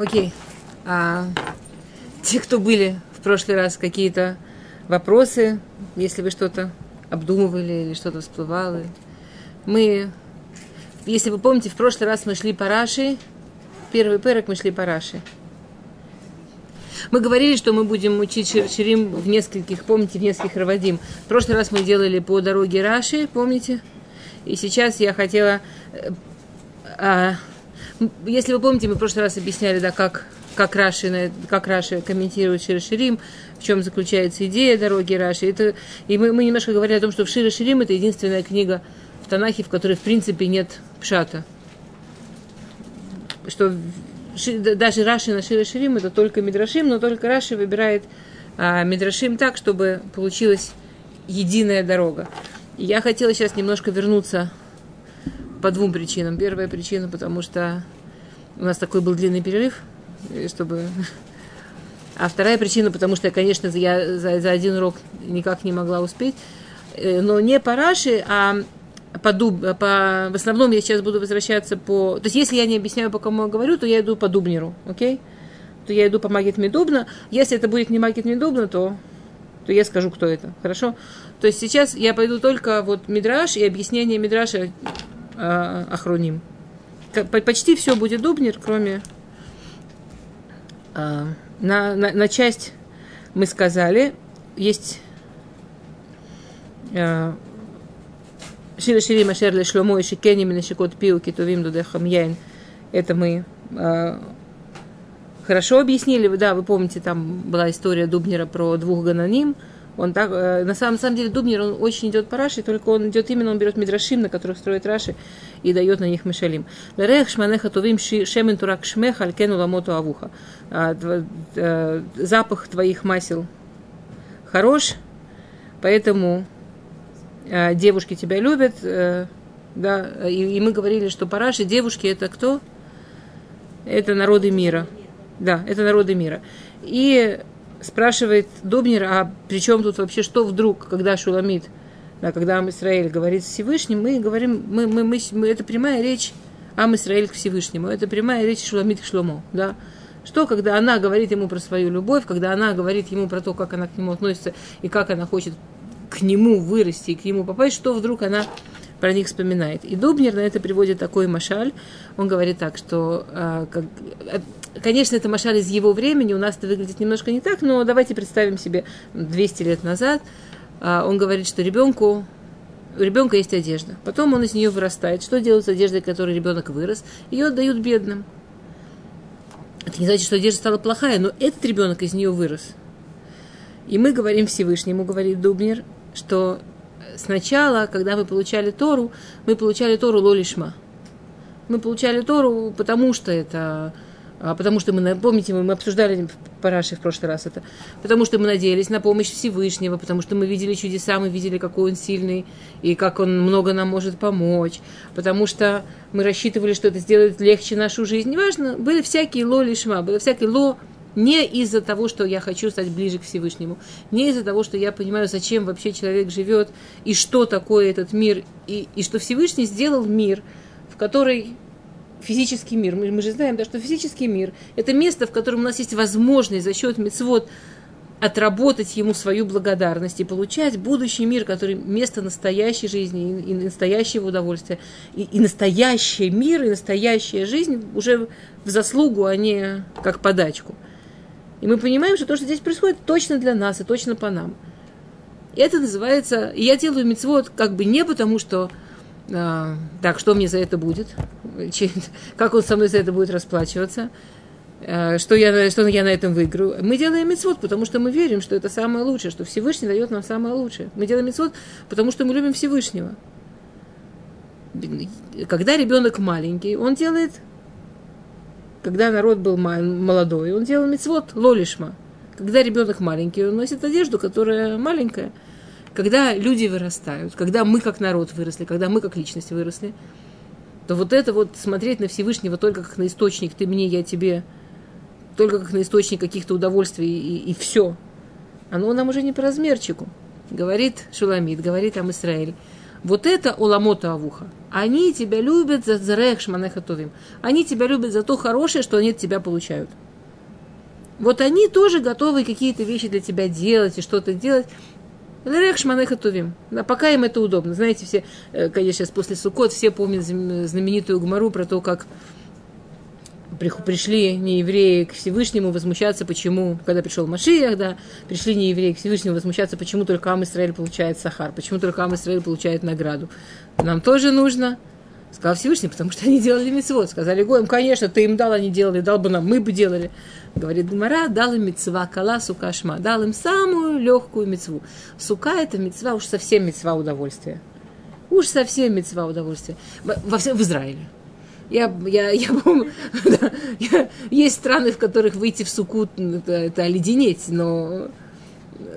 Окей. А, те, кто были в прошлый раз, какие-то вопросы, если вы что-то обдумывали или что-то всплывало. Мы, если вы помните, в прошлый раз мы шли по Раши, первый перек мы шли по Раши. Мы говорили, что мы будем учить Ширим в нескольких, помните, в нескольких Равадим. В прошлый раз мы делали по дороге Раши, помните? И сейчас я хотела... Э, а, если вы помните, мы в прошлый раз объясняли, да, как, как, Раши, как Раши комментирует Шир Ширим, в чем заключается идея дороги Раши. Это, и мы, мы немножко говорили о том, что в Шир Ширим это единственная книга в Танахе, в которой, в принципе, нет пшата. Что даже Раши на Шира Ширим это только Мидрашим, но только Раши выбирает а, Мидрашим так, чтобы получилась единая дорога. Я хотела сейчас немножко вернуться по двум причинам. Первая причина, потому что у нас такой был длинный перерыв, чтобы... А вторая причина, потому что, конечно, я за, за один урок никак не могла успеть. Э, но не по Раши, а по, дуб, по, в основном я сейчас буду возвращаться по... То есть, если я не объясняю, по кому я говорю, то я иду по Дубнеру, окей? То я иду по Магит Медубна. Если это будет не Магит Медубна, то, то я скажу, кто это, хорошо? То есть, сейчас я пойду только вот Мидраш и объяснение Мидраша э. Почти все будет Дубнер, кроме... Э, на, на, на часть мы сказали, есть... Э, Шира Шири Машер Ле Шломо и Шикени Минашикот Пиу Китувим Дудехам Яйн. Это мы э, хорошо объяснили. Да, вы помните, там была история Дубнера про двух гананим. Он так, э, на самом, самом деле Дубнер, он очень идет по Раши, только он идет именно, он берет Мидрашим, на которых строит Раши, и дает на них Мишалим. Лерех шманеха тувим шемен турак шмех алькену ламоту авуха. А, э, запах твоих масел хорош, поэтому Э, девушки тебя любят, да, и, и мы говорили, что параши девушки это кто? Это народы мира. Да, это народы мира. И спрашивает Дубнер, а при чем тут вообще, что вдруг, когда Шуламид, да, когда Ам Исраиль говорит Всевышним, мы говорим, мы, мы, мы, мы, это прямая речь Ам Исраиль к Всевышнему, это прямая речь Шуламид к Шломо, да. Что, когда она говорит ему про свою любовь, когда она говорит ему про то, как она к нему относится и как она хочет к нему вырасти и к нему попасть, что вдруг она про них вспоминает. И Дубнер на это приводит такой машаль. Он говорит так, что, э, как, конечно, это машаль из его времени, у нас это выглядит немножко не так, но давайте представим себе 200 лет назад. Э, он говорит, что ребенку у ребенка есть одежда. Потом он из нее вырастает. Что делают с одеждой, которой ребенок вырос? Ее отдают бедным. Это не значит, что одежда стала плохая, но этот ребенок из нее вырос. И мы говорим Всевышнему, говорит Дубнер, что сначала, когда мы получали Тору, мы получали Тору Лолишма. Мы получали Тору, потому что это а, потому что мы, помните, мы, обсуждали в Параше в прошлый раз это, потому что мы надеялись на помощь Всевышнего, потому что мы видели чудеса, мы видели, какой он сильный и как он много нам может помочь, потому что мы рассчитывали, что это сделает легче нашу жизнь. Неважно, были всякие ло лишма, было всякие ло не из-за того, что я хочу стать ближе к Всевышнему, не из-за того, что я понимаю, зачем вообще человек живет, и что такое этот мир, и, и что Всевышний сделал мир, в который физический мир. Мы, мы же знаем, да, что физический мир – это место, в котором у нас есть возможность за счет мецвод отработать ему свою благодарность и получать будущий мир, который место настоящей жизни и, и настоящего удовольствия, и, и настоящий мир, и настоящая жизнь уже в заслугу, а не как подачку. И мы понимаем, что то, что здесь происходит, точно для нас и точно по нам. И это называется... И я делаю мецвод как бы не потому, что... А, так, что мне за это будет? Как он со мной за это будет расплачиваться? А, что я, что я на этом выиграю? Мы делаем мецвод, потому что мы верим, что это самое лучшее, что Всевышний дает нам самое лучшее. Мы делаем мецвод, потому что мы любим Всевышнего. Когда ребенок маленький, он делает когда народ был молодой, он делал мецвод лолишма. Когда ребенок маленький, он носит одежду, которая маленькая. Когда люди вырастают, когда мы как народ выросли, когда мы как личность выросли, то вот это вот смотреть на Всевышнего только как на источник, ты мне, я тебе, только как на источник каких-то удовольствий и, и все, оно нам уже не по размерчику. Говорит Шуламид, говорит там Израиль. Вот это уламота авуха. Они тебя любят за зарех шманехатовим. Они тебя любят за то хорошее, что они от тебя получают. Вот они тоже готовы какие-то вещи для тебя делать и что-то делать. Лерех шманехатовим. Да, пока им это удобно. Знаете, все, э, конечно, сейчас после Суккот все помнят знаменитую гумару про то, как пришли неевреи к Всевышнему возмущаться, почему, когда пришел Машиях, да, пришли неевреи к Всевышнему возмущаться, почему только Ам Исраиль получает сахар, почему только Ам Исраиль получает награду. Нам тоже нужно. Сказал Всевышний, потому что они делали мецвод. Сказали Гоем, конечно, ты им дал, они делали, дал бы нам, мы бы делали. Говорит Гмара, дал им мецва кала сука шма, дал им самую легкую мецву. Сука это мецва, уж совсем мецва удовольствия. Уж совсем мецва удовольствия. Во всем в Израиле. Я, я, я помню, есть страны, в которых выйти в суку это, это оледенеть, но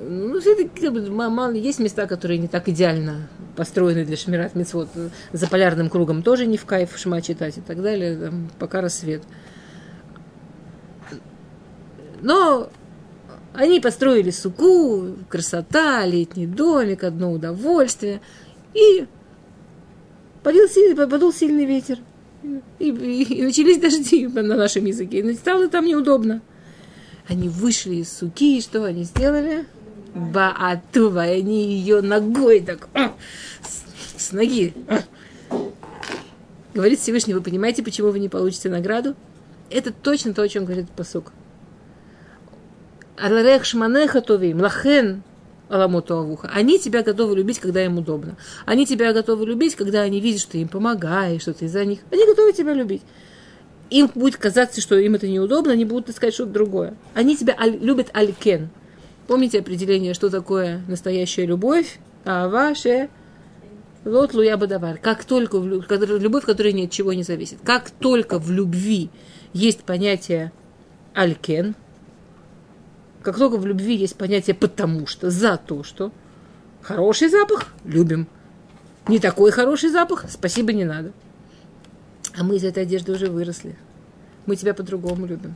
ну, есть места, которые не так идеально построены для шмират мецвод. За полярным кругом тоже не в кайф шма читать и так далее, там, пока рассвет. Но они построили суку, красота, летний домик, одно удовольствие. И подул, подул сильный ветер – и, и, и начались дожди на нашем языке. И стало там неудобно. Они вышли из суки, и что они сделали? Баатува, они ее ногой так, а, с, с ноги. А. Говорит Всевышний, вы понимаете, почему вы не получите награду? Это точно то, о чем говорит посук. Аларех шманеха товим, лахен аламуту авуха. Они тебя готовы любить, когда им удобно. Они тебя готовы любить, когда они видят, что ты им помогаешь, что ты за них. Они готовы тебя любить. Им будет казаться, что им это неудобно, они будут искать что-то другое. Они тебя аль- любят алькен. Помните определение, что такое настоящая любовь? А ваше вот луя бадавар. Как только в любовь, которая ни от чего не зависит. Как только в любви есть понятие алькен, как только в любви есть понятие «потому что», «за то что», хороший запах – любим. Не такой хороший запах – спасибо, не надо. А мы из этой одежды уже выросли. Мы тебя по-другому любим.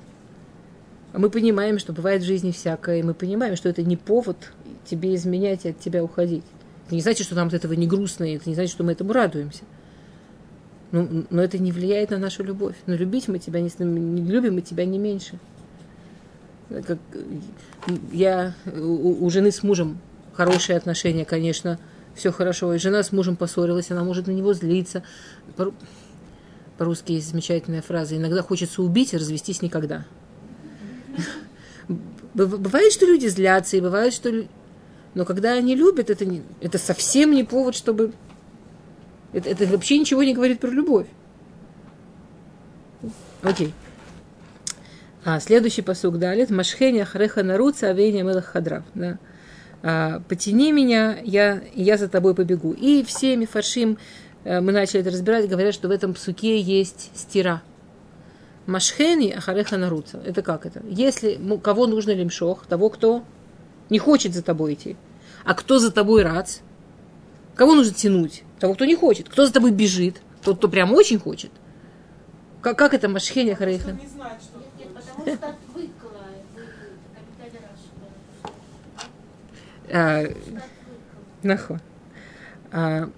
А мы понимаем, что бывает в жизни всякое, и мы понимаем, что это не повод тебе изменять и от тебя уходить. Это не значит, что нам от этого не грустно, и это не значит, что мы этому радуемся. Но, но это не влияет на нашу любовь. Но любить мы тебя не, не любим мы тебя не меньше как я у, у жены с мужем хорошие отношения, конечно, все хорошо. И жена с мужем поссорилась, она может на него злиться. По, по-русски есть замечательная фраза. Иногда хочется убить и развестись никогда. Бывает, что люди злятся, и бывает, что... Но когда они любят, это, не, это совсем не повод, чтобы... Это, это вообще ничего не говорит про любовь. Окей. Okay. А, следующий посук далит. Машхеня хреха наруца авеня мелах хадрав. Да. А, потяни меня, я, я за тобой побегу. И всеми фаршим э, мы начали это разбирать, говорят, что в этом псуке есть стира. Машхени ахареха наруца. Это как это? Если кого нужно лимшох, того, кто не хочет за тобой идти. А кто за тобой рад? Кого нужно тянуть? Того, кто не хочет. Кто за тобой бежит? Тот, кто прям очень хочет. Как, как это машхеня хареха? Не знает, что Э, нахуй. А,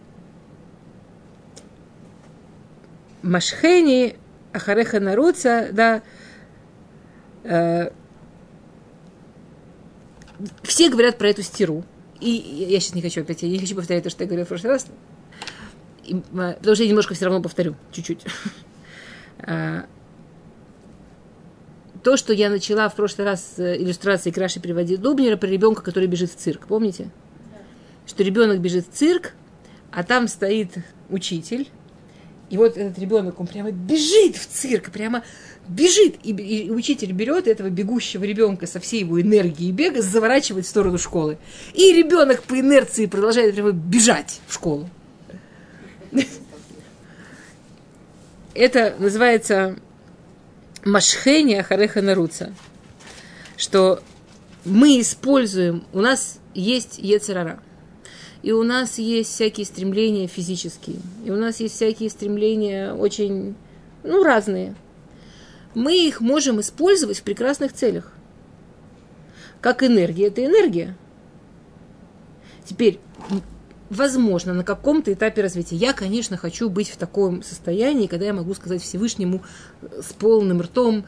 Машхени, Ахареха Наруца, да, э, все говорят про эту стиру. И я сейчас не хочу опять, я не хочу повторять то, что я говорила в прошлый раз, и, э, потому что я немножко все равно повторю, чуть-чуть. А, то, что я начала в прошлый раз э, иллюстрации Краши приводить Дубнера про ребенка, который бежит в цирк. Помните? Да. Что ребенок бежит в цирк, а там стоит учитель. И вот этот ребенок, он прямо бежит в цирк, прямо бежит. И, и учитель берет этого бегущего ребенка со всей его энергией бега, заворачивает в сторону школы. И ребенок по инерции продолжает прямо бежать в школу. Это называется Машхени Ахареха Наруца, что мы используем, у нас есть Ецерара, и у нас есть всякие стремления физические, и у нас есть всякие стремления очень, ну, разные. Мы их можем использовать в прекрасных целях. Как энергия, это энергия. Теперь, возможно, на каком-то этапе развития. Я, конечно, хочу быть в таком состоянии, когда я могу сказать Всевышнему э, с полным ртом,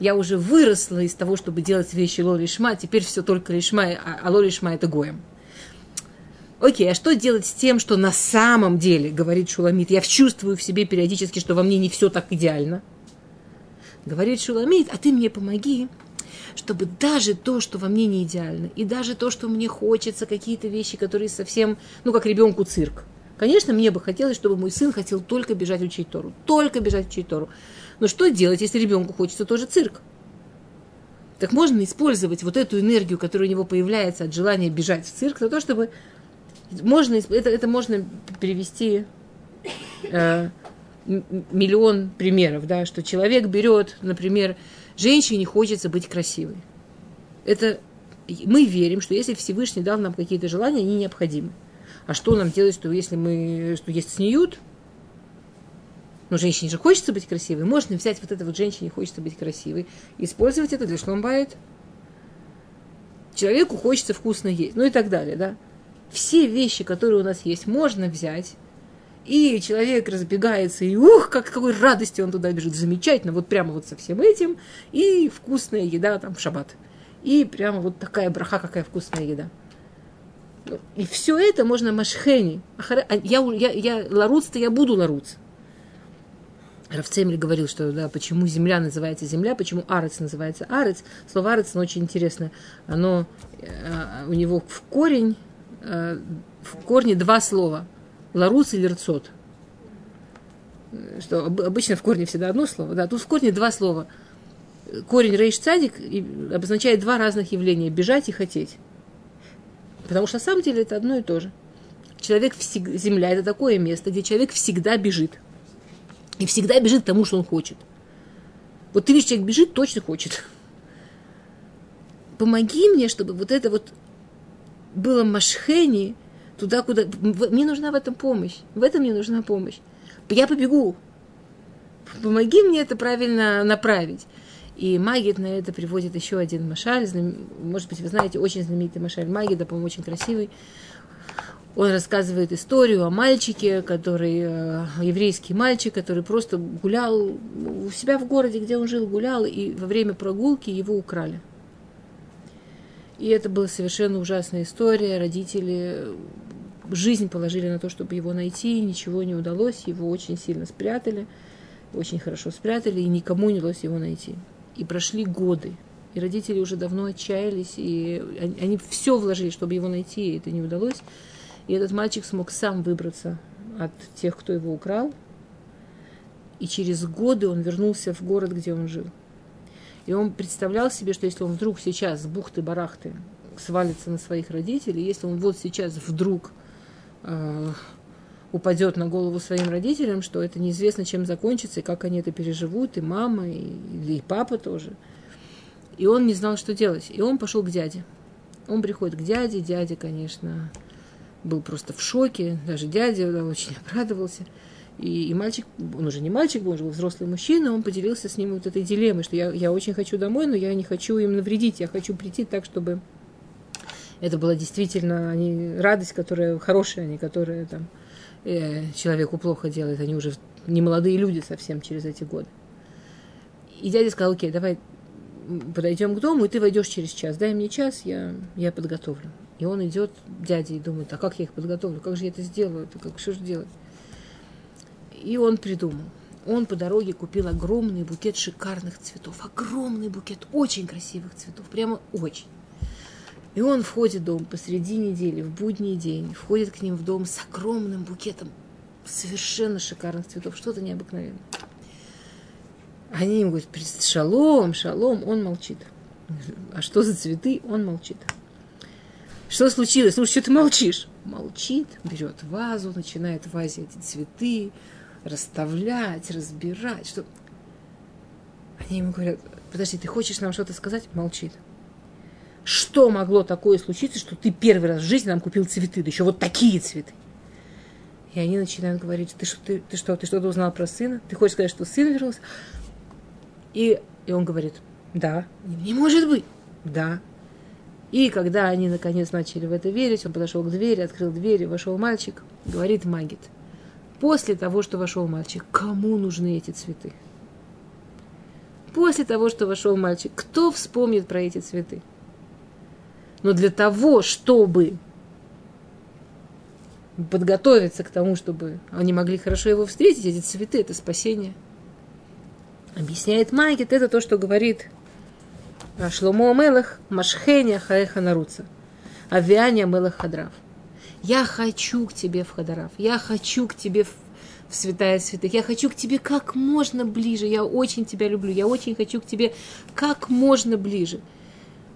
я уже выросла из того, чтобы делать вещи лоли шма, теперь все только лишма, а, а лоли шма это гоем. Окей, а что делать с тем, что на самом деле, говорит Шуламит, я чувствую в себе периодически, что во мне не все так идеально. Говорит Шуламит, а ты мне помоги, чтобы даже то, что во мне не идеально, и даже то, что мне хочется, какие-то вещи, которые совсем, ну, как ребенку цирк. Конечно, мне бы хотелось, чтобы мой сын хотел только бежать учить Тору. Только бежать учить Тору. Но что делать, если ребенку хочется тоже цирк? Так можно использовать вот эту энергию, которая у него появляется от желания бежать в цирк, за то, чтобы можно, это, это можно перевести э, миллион примеров, да, что человек берет, например, женщине хочется быть красивой. Это мы верим, что если Всевышний дал нам какие-то желания, они необходимы. А что нам делать, что если мы, что есть снюют, но женщине же хочется быть красивой, можно взять вот это вот женщине хочется быть красивой, использовать это для шломбайт. Человеку хочется вкусно есть, ну и так далее, да. Все вещи, которые у нас есть, можно взять и человек разбегается, и ух, как какой радости он туда бежит. Замечательно, вот прямо вот со всем этим. И вкусная еда там в шаббат. И прямо вот такая браха, какая вкусная еда. И все это можно машхени. А я, я, я ларуц-то я буду ларуц. Равцемель говорил, что да, почему земля называется земля, почему арец называется арец. Слово арец, оно очень интересное. Оно, э, у него в корень, э, в корне два слова – ларус или рцот. Что обычно в корне всегда одно слово. Да, тут в корне два слова. Корень рейш цадик обозначает два разных явления. Бежать и хотеть. Потому что на самом деле это одно и то же. Человек всегда, земля это такое место, где человек всегда бежит. И всегда бежит к тому, что он хочет. Вот ты видишь, человек бежит, точно хочет. Помоги мне, чтобы вот это вот было машхени, туда, куда... Мне нужна в этом помощь. В этом мне нужна помощь. Я побегу. Помоги мне это правильно направить. И Магид на это приводит еще один машаль. Может быть, вы знаете, очень знаменитый машаль Магида, по-моему, очень красивый. Он рассказывает историю о мальчике, который, э, еврейский мальчик, который просто гулял у себя в городе, где он жил, гулял, и во время прогулки его украли. И это была совершенно ужасная история. Родители жизнь положили на то, чтобы его найти, ничего не удалось, его очень сильно спрятали, очень хорошо спрятали, и никому не удалось его найти. И прошли годы, и родители уже давно отчаялись, и они, они все вложили, чтобы его найти, и это не удалось. И этот мальчик смог сам выбраться от тех, кто его украл, и через годы он вернулся в город, где он жил. И он представлял себе, что если он вдруг сейчас с бухты-барахты свалится на своих родителей, если он вот сейчас вдруг э, упадет на голову своим родителям, что это неизвестно, чем закончится, и как они это переживут, и мама, и, и папа тоже. И он не знал, что делать. И он пошел к дяде. Он приходит к дяде, дядя, конечно, был просто в шоке, даже дядя да, очень обрадовался. И, и мальчик, он уже не мальчик он уже был взрослый мужчина, он поделился с ним вот этой дилеммой, что я, я очень хочу домой, но я не хочу им навредить, я хочу прийти так, чтобы это была действительно они, радость, которая хорошая, не которая там, э, человеку плохо делает. Они уже не молодые люди совсем через эти годы. И дядя сказал, окей, давай подойдем к дому, и ты войдешь через час. Дай мне час, я, я подготовлю. И он идет, дядя, и думает, а как я их подготовлю? Как же я это сделаю? Это как, что же делать? И он придумал. Он по дороге купил огромный букет шикарных цветов. Огромный букет очень красивых цветов. Прямо очень. И он входит в дом посреди недели, в будний день, входит к ним в дом с огромным букетом совершенно шикарных цветов, что-то необыкновенное. Они ему говорят, шалом, шалом, он молчит. А что за цветы? Он молчит. Что случилось? Слушай, что ты молчишь? Молчит, берет вазу, начинает в вазе эти цветы расставлять, разбирать. Что... Они ему говорят, подожди, ты хочешь нам что-то сказать? Молчит. Что могло такое случиться, что ты первый раз в жизни нам купил цветы, да еще вот такие цветы? И они начинают говорить, ты, что, ты, ты что, ты что-то узнал про сына? Ты хочешь сказать, что сын вернулся? И, и он говорит, да. Не может быть. Да. И когда они наконец начали в это верить, он подошел к двери, открыл дверь, и вошел мальчик, говорит Магит. После того, что вошел мальчик, кому нужны эти цветы? После того, что вошел мальчик, кто вспомнит про эти цветы? Но для того, чтобы подготовиться к тому, чтобы они могли хорошо его встретить, эти цветы – это спасение. Объясняет Магит, это то, что говорит Шломо Мелах, Машхеня Хаеха Наруца, Авиания Мелах Хадрав. Я хочу к тебе в Хадарав, я хочу к тебе в, в святая святых, я хочу к тебе как можно ближе, я очень тебя люблю, я очень хочу к тебе как можно ближе.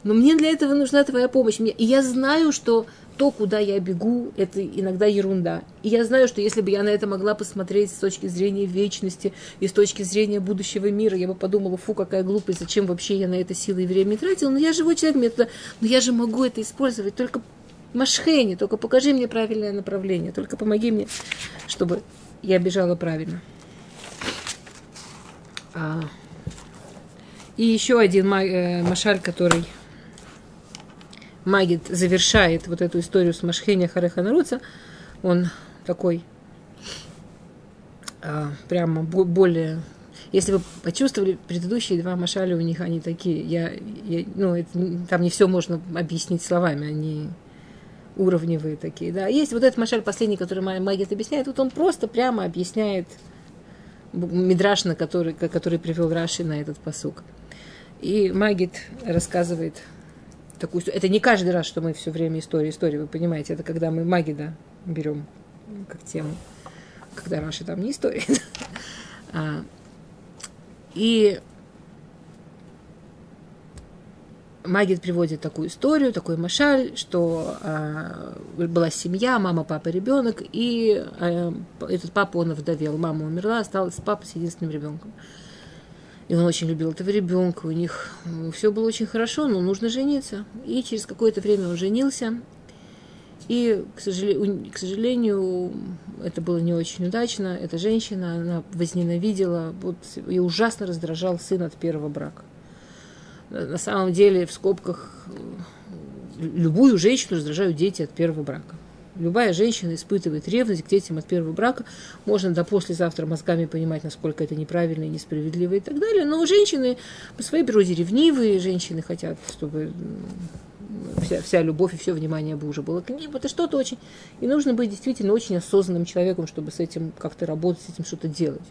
Но мне для этого нужна твоя помощь. И я знаю, что то, куда я бегу, это иногда ерунда. И я знаю, что если бы я на это могла посмотреть с точки зрения вечности и с точки зрения будущего мира, я бы подумала, фу, какая глупость, зачем вообще я на это силы и время тратила. Но я живой человек, мне туда, но я же могу это использовать только машхене, только покажи мне правильное направление, только помоги мне, чтобы я бежала правильно. А, и еще один э, машаль, который Магит завершает вот эту историю с Машхеня Хареха Наруца, он такой а, прямо более... Если вы почувствовали предыдущие два Машаля, у них они такие, я, я, ну, это, там не все можно объяснить словами, они уровневые такие, да. Есть вот этот Машаль последний, который Магит объясняет, вот он просто прямо объясняет Мидраш, который, который привел Раши на этот посук. И Магит рассказывает такую Это не каждый раз, что мы все время история, история, вы понимаете. Это когда мы Магида берем как тему. Когда Раши там не история. а, и Магид приводит такую историю, такой машаль, что а, была семья, мама, папа, ребенок, и а, этот папа, он вдовел, мама умерла, осталась папа с единственным ребенком. И он очень любил этого ребенка, у них все было очень хорошо, но нужно жениться. И через какое-то время он женился. И, к сожалению, к сожалению, это было не очень удачно. Эта женщина, она возненавидела, вот, и ужасно раздражал сын от первого брака. На самом деле, в скобках, любую женщину раздражают дети от первого брака любая женщина испытывает ревность к детям от первого брака. Можно до послезавтра мозгами понимать, насколько это неправильно и несправедливо и так далее. Но женщины по своей природе ревнивые, женщины хотят, чтобы вся, вся любовь и все внимание уже было к ним. Это что-то очень... И нужно быть действительно очень осознанным человеком, чтобы с этим как-то работать, с этим что-то делать.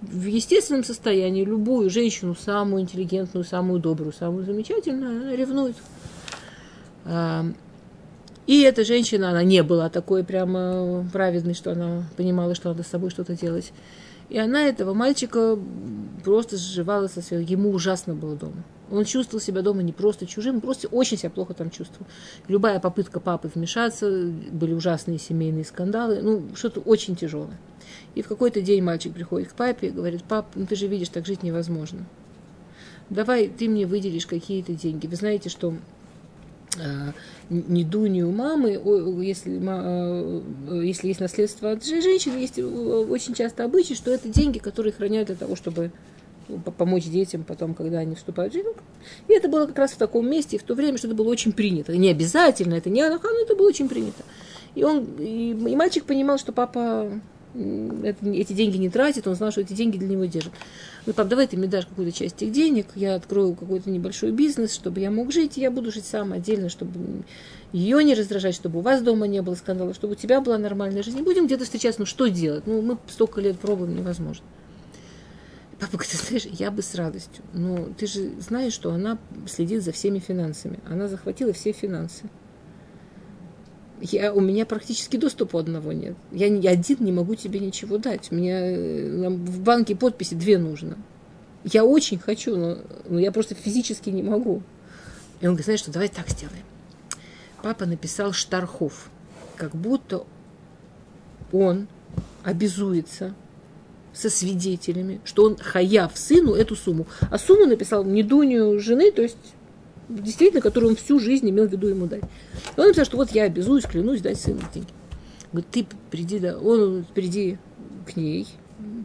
В естественном состоянии любую женщину, самую интеллигентную, самую добрую, самую замечательную, она ревнует. И эта женщина, она не была такой прямо праведной, что она понимала, что надо с собой что-то делать. И она этого мальчика просто сживала со своего. Ему ужасно было дома. Он чувствовал себя дома не просто чужим, просто очень себя плохо там чувствовал. Любая попытка папы вмешаться, были ужасные семейные скандалы, ну, что-то очень тяжелое. И в какой-то день мальчик приходит к папе и говорит, пап, ну ты же видишь, так жить невозможно. Давай ты мне выделишь какие-то деньги. Вы знаете, что ни у мамы, если, а, если есть наследство от женщин, есть очень часто обычай, что это деньги, которые хранят для того, чтобы помочь детям потом, когда они вступают в жизнь. И это было как раз в таком месте, в то время, что это было очень принято. Не обязательно, это не аллаха, но это было очень принято. И он, и, и мальчик понимал, что папа это, эти деньги не тратит, он знал, что эти деньги для него держат. Ну, пап, давай ты мне дашь какую-то часть этих денег, я открою какой-то небольшой бизнес, чтобы я мог жить, и я буду жить сам отдельно, чтобы ее не раздражать, чтобы у вас дома не было скандала, чтобы у тебя была нормальная жизнь. Не будем где-то встречаться, ну что делать? Ну, мы столько лет пробуем, невозможно. Папа говорит, знаешь, я бы с радостью. Но ты же знаешь, что она следит за всеми финансами. Она захватила все финансы я, у меня практически доступа одного нет. Я, я один не могу тебе ничего дать. Меня э, в банке подписи две нужно. Я очень хочу, но, но я просто физически не могу. И он говорит, знаешь что, давай так сделаем. Папа написал Штархов, как будто он обязуется со свидетелями, что он хаяв сыну эту сумму. А сумму написал не Дуню жены, то есть действительно, которую он всю жизнь имел в виду ему дать. И он написал, что вот я обязуюсь, клянусь дать сыну деньги. Говорит, ты приди, да, он приди к ней,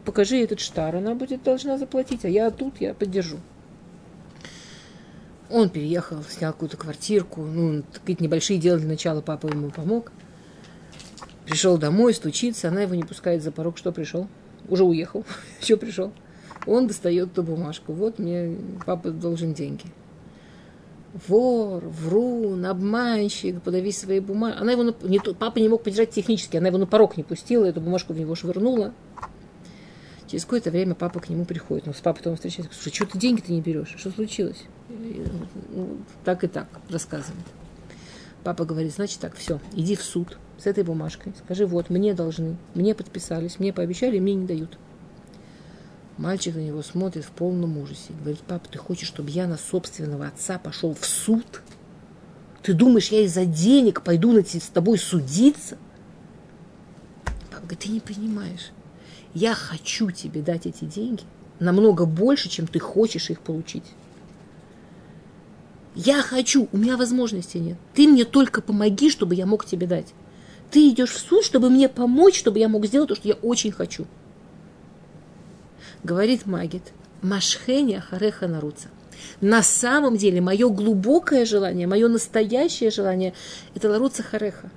покажи этот штар, она будет должна заплатить, а я тут, я поддержу. Он переехал, снял какую-то квартирку, ну, какие-то небольшие дела для начала папа ему помог. Пришел домой, стучится, она его не пускает за порог. Что пришел? Уже уехал. Еще пришел. Он достает ту бумажку. Вот мне папа должен деньги. Вор, врун, обманщик, подави свои бумаги. Она его, не, папа не мог поддержать технически, она его на порог не пустила, эту бумажку в него швырнула. Через какое-то время папа к нему приходит. Ну, с папой он встречается. Слушай, что ты деньги-то не берешь? Что случилось? Ну, так и так рассказывает. Папа говорит, значит так, все, иди в суд с этой бумажкой. Скажи, вот, мне должны, мне подписались, мне пообещали, мне не дают. Мальчик на него смотрит в полном ужасе. Говорит, папа, ты хочешь, чтобы я на собственного отца пошел в суд? Ты думаешь, я из-за денег пойду на с тобой судиться? Папа говорит, ты не понимаешь. Я хочу тебе дать эти деньги намного больше, чем ты хочешь их получить. Я хочу, у меня возможности нет. Ты мне только помоги, чтобы я мог тебе дать. Ты идешь в суд, чтобы мне помочь, чтобы я мог сделать то, что я очень хочу говорит Магит, Машхеня Хареха Наруца. На самом деле, мое глубокое желание, мое настоящее желание – это Ларуца Хареха.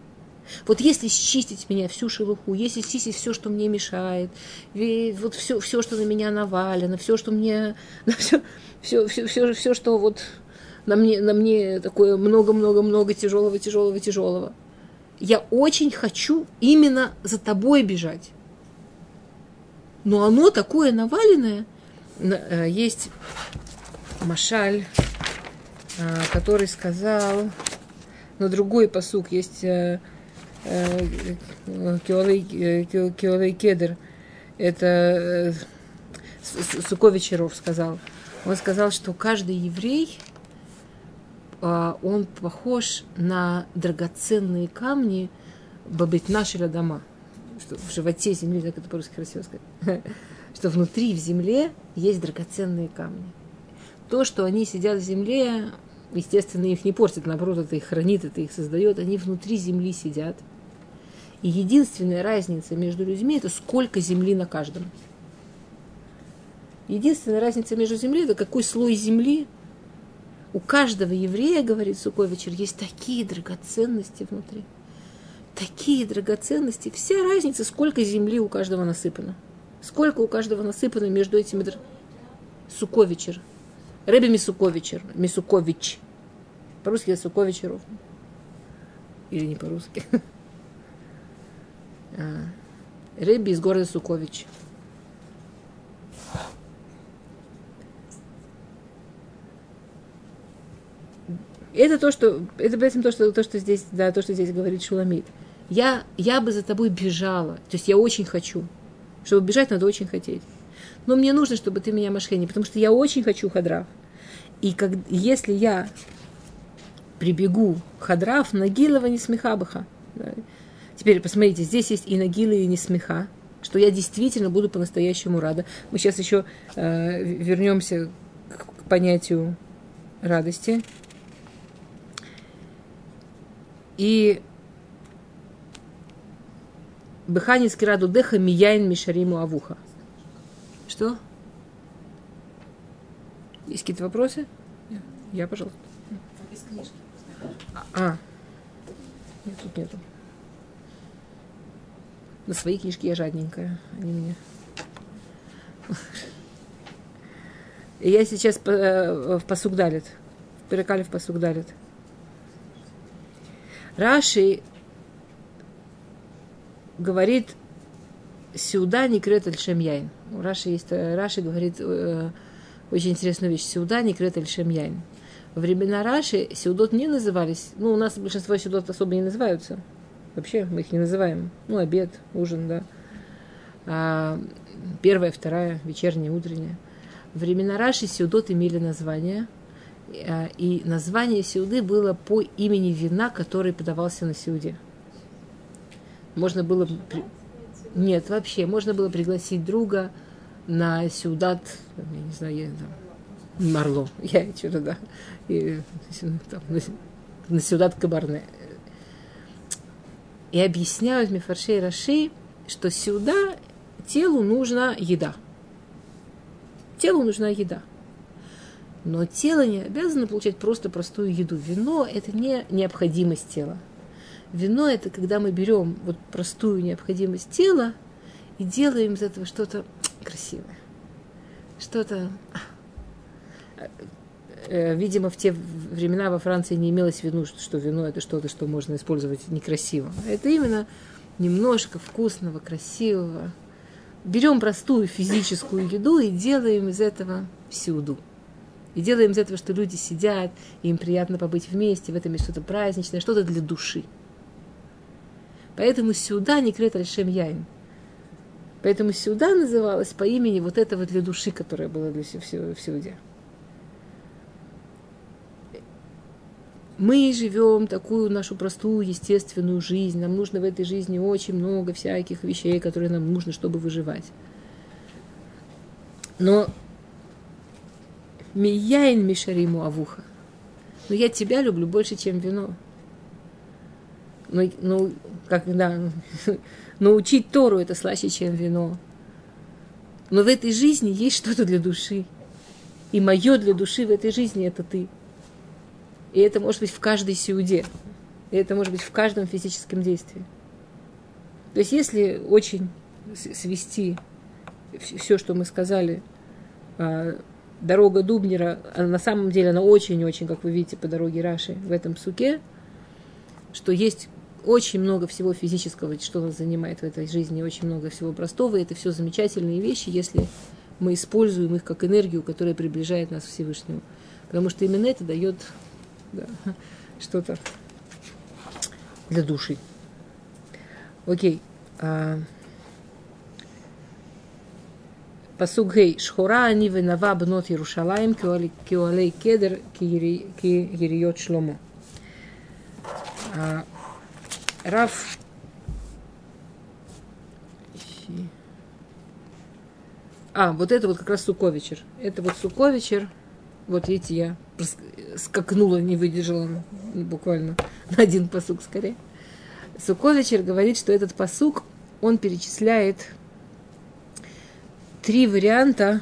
Вот если счистить меня всю шелуху, если счистить все, что мне мешает, вот все, все что на меня навалено, все, что мне, все, все, все, все, все что вот на мне, на мне такое много-много-много тяжелого, тяжелого, тяжелого. Я очень хочу именно за тобой бежать но оно такое наваленное. Э, есть Машаль, э, который сказал, на другой посук есть Киолей э, Кедр, это Суковичеров сказал. Он сказал, что каждый еврей, он похож на драгоценные камни Бабитнашеля дома – что в животе земли, как это по-русски красиво сказать, что внутри в земле есть драгоценные камни. То, что они сидят в земле, естественно, их не портит, наоборот, это их хранит, это их создает, они внутри земли сидят. И единственная разница между людьми – это сколько земли на каждом. Единственная разница между землей – это какой слой земли. У каждого еврея, говорит Суковичер, есть такие драгоценности внутри – такие драгоценности. Вся разница, сколько земли у каждого насыпано. Сколько у каждого насыпано между этими др... Суковичер. Рэби Мисуковичер. Мисукович. По-русски это Суковичеров. Или не по-русски. А. Рэби из города Сукович. Это то, что это этим то, что то, что здесь, да, то, что здесь говорит Шуламид я, я бы за тобой бежала. То есть я очень хочу. Чтобы бежать, надо очень хотеть. Но мне нужно, чтобы ты меня мошенни, потому что я очень хочу хадрав. И как, если я прибегу хадрав, нагилова не смехабаха. Да. Теперь посмотрите, здесь есть и нагила, и не смеха, что я действительно буду по-настоящему рада. Мы сейчас еще э, вернемся к, к понятию радости. И Беханис кираду деха мияин мишариму авуха. Что? Есть какие-то вопросы? Я, пожалуйста. А, нет, тут нету. На свои книжки я жадненькая, они мне. Я сейчас э, в посук далит. Перекали в посук далит. Раши говорит Сюда не крет аль яйн. У Раши есть, э, Раши говорит э, очень интересную вещь. Сюда не крет аль яйн. Во времена Раши сеудот не назывались. Ну, у нас большинство сеудот особо не называются. Вообще мы их не называем. Ну, обед, ужин, да. А, первая, вторая, вечерняя, утренняя. Времена Раши сеудот имели название. А, и название сеуды было по имени вина, который подавался на сеуде. Можно было... Нет, вообще, можно было пригласить друга на сюдат, я не знаю, я, там, Марло, я что-то, да, и, там, на, на сюдат Кабарне. И объясняют Мефаршей Раши, что сюда телу нужна еда. Телу нужна еда. Но тело не обязано получать просто простую еду. Вино – это не необходимость тела. Вино – это когда мы берем вот простую необходимость тела и делаем из этого что-то красивое. Что-то Э, видимо, в те времена во Франции не имелось в виду, что вино это что-то, что можно использовать некрасиво. Это именно немножко вкусного, красивого. Берем простую физическую еду и делаем из этого сюду. И делаем из этого, что люди сидят, им приятно побыть вместе, в этом есть что-то праздничное, что-то для души. Поэтому сюда не крет Альшем Яин. Поэтому сюда называлась по имени вот этого для души, которое было для всего, всего мы живем такую нашу простую, естественную жизнь. Нам нужно в этой жизни очень много всяких вещей, которые нам нужно, чтобы выживать. Но мияин мишариму авуха. Но я тебя люблю больше, чем вино. Ну, ну как, да, научить Тору это слаще, чем вино. Но в этой жизни есть что-то для души. И мое для души в этой жизни это ты. И это может быть в каждой сеуде. И это может быть в каждом физическом действии. То есть если очень свести все, что мы сказали, а, дорога Дубнера, на самом деле она очень-очень, как вы видите, по дороге Раши в этом суке, что есть очень много всего физического, что нас занимает в этой жизни, очень много всего простого, и это все замечательные вещи, если мы используем их как энергию, которая приближает нас к Всевышнему. Потому что именно это дает да, что-то для души. Окей. А, Пасук гей шхора они винова бнот Ярушалаем киолей кедр гириот шломо. Рав А, вот это вот как раз Суковичер. Это вот Суковичер. Вот видите, я скакнула, не выдержала ну, буквально на один посук скорее. Суковичер говорит, что этот посук, он перечисляет три варианта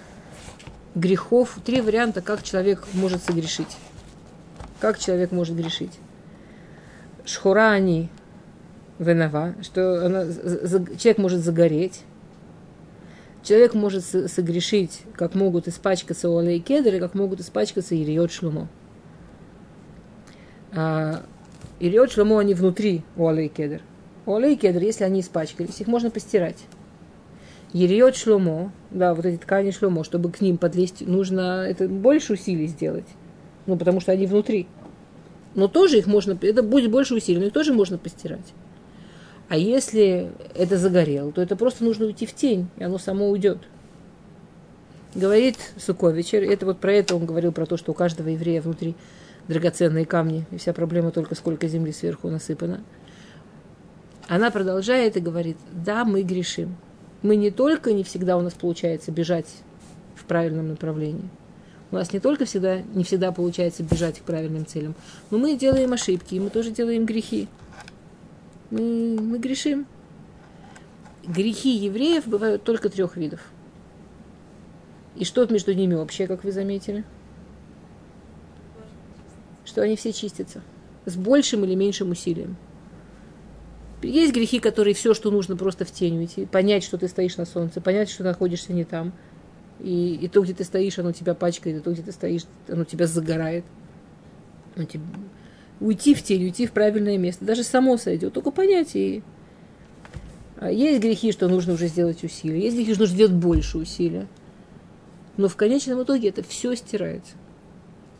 грехов, три варианта, как человек может согрешить. Как человек может грешить. Шхура они венова, что она, человек может загореть. Человек может согрешить, как могут испачкаться Кедр, и как могут испачкаться Ириот Шлумо. А, Ириот Шлумо, они внутри Уалей Кедр. Уалей Кедр, если они испачкались, их можно постирать. Ериот шломо, да, вот эти ткани шломо, чтобы к ним подлезть, нужно это больше усилий сделать. Ну, потому что они внутри. Но тоже их можно, это будет больше усилий, но их тоже можно постирать. А если это загорело, то это просто нужно уйти в тень, и оно само уйдет. Говорит Суковичер, это вот про это он говорил, про то, что у каждого еврея внутри драгоценные камни, и вся проблема только сколько земли сверху насыпано. Она продолжает и говорит, да, мы грешим. Мы не только не всегда у нас получается бежать в правильном направлении, у нас не только всегда, не всегда получается бежать к правильным целям, но мы делаем ошибки, и мы тоже делаем грехи мы, мы грешим. Грехи евреев бывают только трех видов. И что между ними общее, как вы заметили? Что они все чистятся. С большим или меньшим усилием. Есть грехи, которые все, что нужно, просто в тень уйти. Понять, что ты стоишь на солнце, понять, что находишься не там. И, и то, где ты стоишь, оно тебя пачкает, и то, где ты стоишь, оно тебя загорает. Оно тебя, уйти в тень, уйти в правильное место. Даже само сойдет, только понять и... А есть грехи, что нужно уже сделать усилия. Есть грехи, что нужно сделать больше усилия. Но в конечном итоге это все стирается.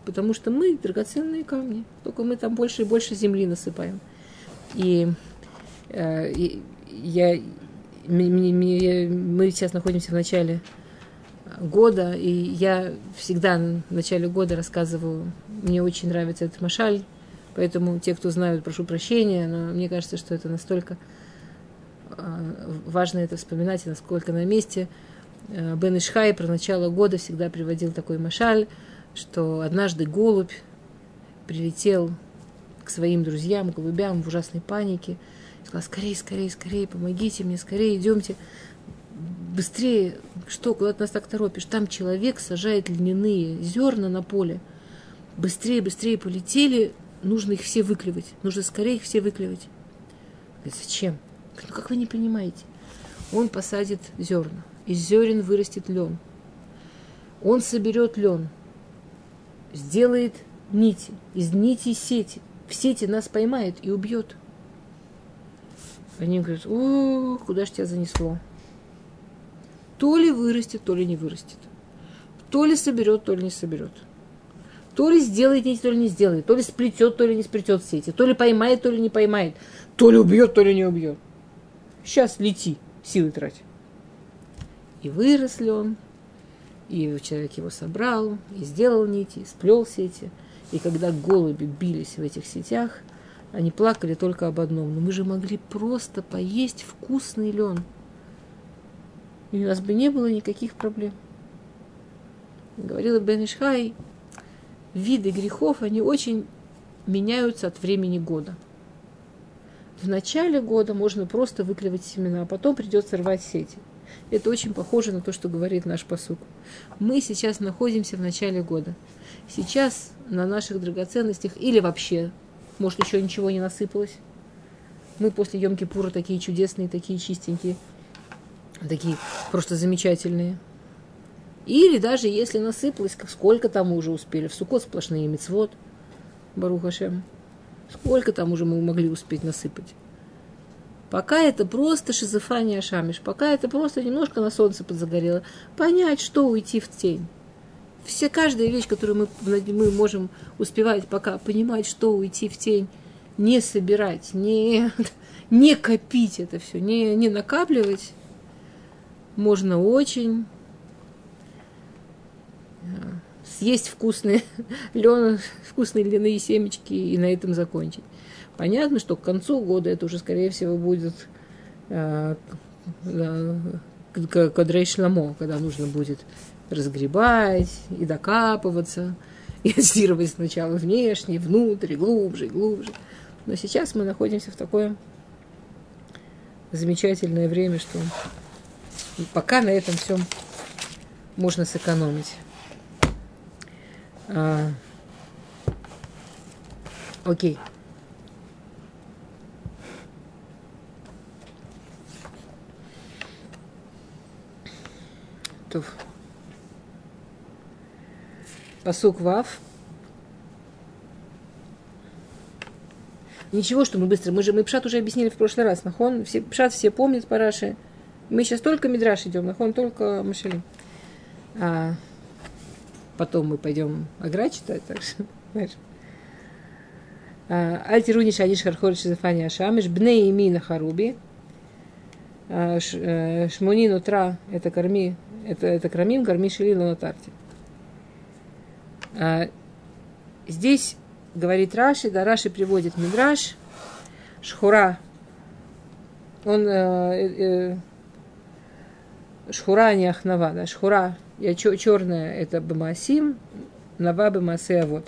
Потому что мы драгоценные камни. Только мы там больше и больше земли насыпаем. И я, мы сейчас находимся в начале года, и я всегда в начале года рассказываю, мне очень нравится этот машаль, Поэтому те, кто знают, прошу прощения, но мне кажется, что это настолько а, важно это вспоминать, и насколько на месте. А, Бен Ишхай про начало года всегда приводил такой машаль, что однажды голубь прилетел к своим друзьям, голубям в ужасной панике, и сказал, скорее, скорее, скорее, помогите мне, скорее, идемте. быстрее, что, куда ты нас так торопишь? Там человек сажает льняные зерна на поле. Быстрее, быстрее полетели, нужно их все выклевать. Нужно скорее их все выклевать. Говорит, зачем? Говорит, ну как вы не понимаете? Он посадит зерна. Из зерен вырастет лен. Он соберет лен, сделает нити, из нитей сети. В сети нас поймает и убьет. Они говорят, о, куда ж тебя занесло? То ли вырастет, то ли не вырастет. То ли соберет, то ли не соберет. То ли сделает нить, то ли не сделает. То ли сплетет, то ли не сплетет сети. То ли поймает, то ли не поймает. То ли убьет, то ли не убьет. Сейчас лети, силы трать. И вырос ли он, и человек его собрал, и сделал нити, и сплел сети. И когда голуби бились в этих сетях, они плакали только об одном. Но мы же могли просто поесть вкусный лен. И у нас бы не было никаких проблем. Говорила Бен Ишхай, виды грехов, они очень меняются от времени года. В начале года можно просто выклевать семена, а потом придется рвать сети. Это очень похоже на то, что говорит наш посук. Мы сейчас находимся в начале года. Сейчас на наших драгоценностях или вообще, может, еще ничего не насыпалось. Мы после Емки Пура такие чудесные, такие чистенькие, такие просто замечательные. Или даже если насыпалось, сколько там уже успели. В Сукот сплошные мецвод, Барухашем. Сколько там уже мы могли успеть насыпать. Пока это просто шизофания шамиш, пока это просто немножко на солнце подзагорело, понять, что уйти в тень. Все, каждая вещь, которую мы, мы можем успевать пока, понимать, что уйти в тень, не собирать, не, не копить это все, не, не накапливать, можно очень э, съесть вкусные лен, вкусные льняные семечки и на этом закончить. Понятно, что к концу года это уже, скорее всего, будет э, кадрей шламо, когда нужно будет разгребать и докапываться, и ассировать сначала внешне, внутрь, глубже, глубже. Но сейчас мы находимся в такое замечательное время, что пока на этом всем можно сэкономить. А, окей. Туф. Посук Вав. Ничего, что мы быстро. Мы же мы Пшат уже объяснили в прошлый раз. Нахон, все, Пшат все помнят Параши. Мы сейчас только Мидраш идем, Нахон только Машали. А потом мы пойдем Агра читать, так что, знаешь. А, Альтируни Шадиш Хархор Шизафани Ашамиш, Бней Ими на Харуби, а, э, Шмуни Нутра, это корми это, это крамим, корми шелила на тарте. А, здесь говорит Раши, да, Раши приводит Мидраш, Шхура, он э, э, Шхура не Ахнава, да, Шхура, я черная, это Бамасим, Нава Бамасе вот.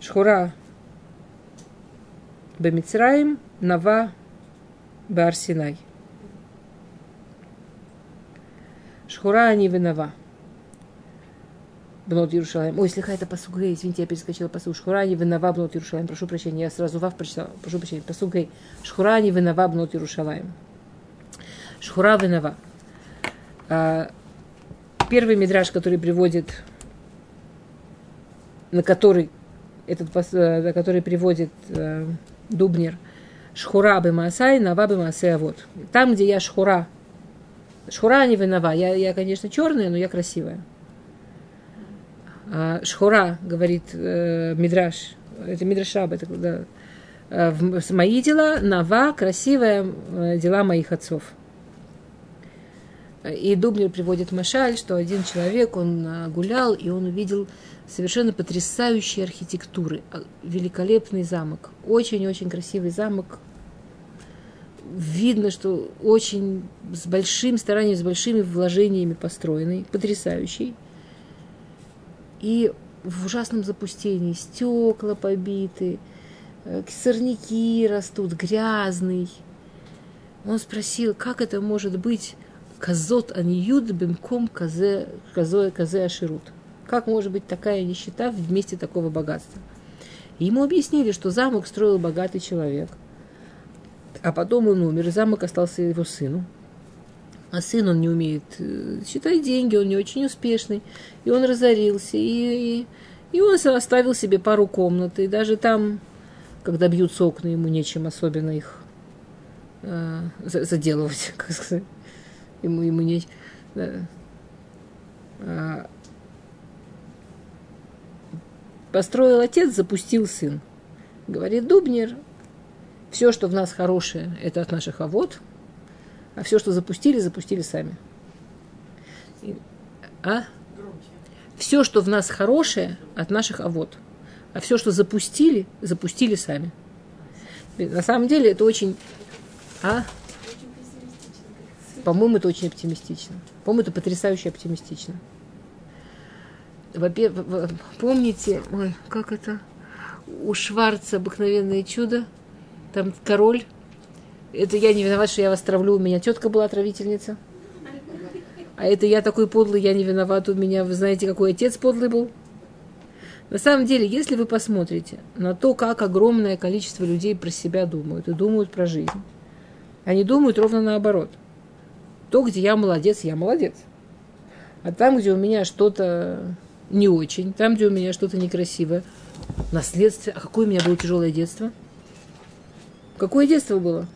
Шхура Бамицраим, Нава Барсинай. Шхура они винова. Бнот Иерушалаем. Ой, слегка это посуг гей. Извините, я перескочила посуг. Шхура они винова бнот Иерушалаем. Прошу прощения, я сразу вав прочитала. Прошу прощения, посуг гей. Шхура они винова бнот Иерушалаем. Шхура винова. А, первый мидраж, который приводит, на который, этот, э, на который приводит э, Дубнер, Шхура бы Маасай, Нава бы Маасай, вот. Там, где я Шхура, Шхура не винова. Я, я, конечно, черная, но я красивая. А шхура, говорит э, Мидраш, это Мидрашаба, это да, э, в, мои дела, нава, красивая, э, дела моих отцов. И Дубнер приводит Машаль, что один человек, он э, гулял, и он увидел совершенно потрясающие архитектуры, великолепный замок, очень-очень красивый замок, видно, что очень с большим старанием, с большими вложениями построенный, потрясающий. И в ужасном запустении стекла побиты, э, сорняки растут, грязный. Он спросил, как это может быть казот аниюд бемком казе, казе, казе аширут. Как может быть такая нищета вместе такого богатства? И ему объяснили, что замок строил богатый человек. А потом он умер, и замок остался его сыну. А сын он не умеет э, считать деньги, он не очень успешный. И он разорился. И, и, и он оставил себе пару комнат. И даже там, когда бьются окна, ему нечем особенно их э, заделывать, как сказать. Ему, ему не... Да. А, построил отец, запустил сын. Говорит Дубнер, все, что в нас хорошее, это от наших авод, а все, что запустили, запустили сами. А? Все, что в нас хорошее, от наших авод. А все, что запустили, запустили сами. На самом деле это очень... А? По-моему, это очень оптимистично. По-моему, это потрясающе оптимистично. Во-первых, помните, ой, как это? У Шварца обыкновенное чудо. Там король. Это я не виноват, что я вас травлю. У меня тетка была отравительница. А это я такой подлый, я не виноват. У меня, вы знаете, какой отец подлый был. На самом деле, если вы посмотрите на то, как огромное количество людей про себя думают и думают про жизнь, они думают ровно наоборот. То, где я молодец, я молодец. А там, где у меня что-то не очень, там, где у меня что-то некрасивое, наследство. А какое у меня было тяжелое детство? Какое детство было?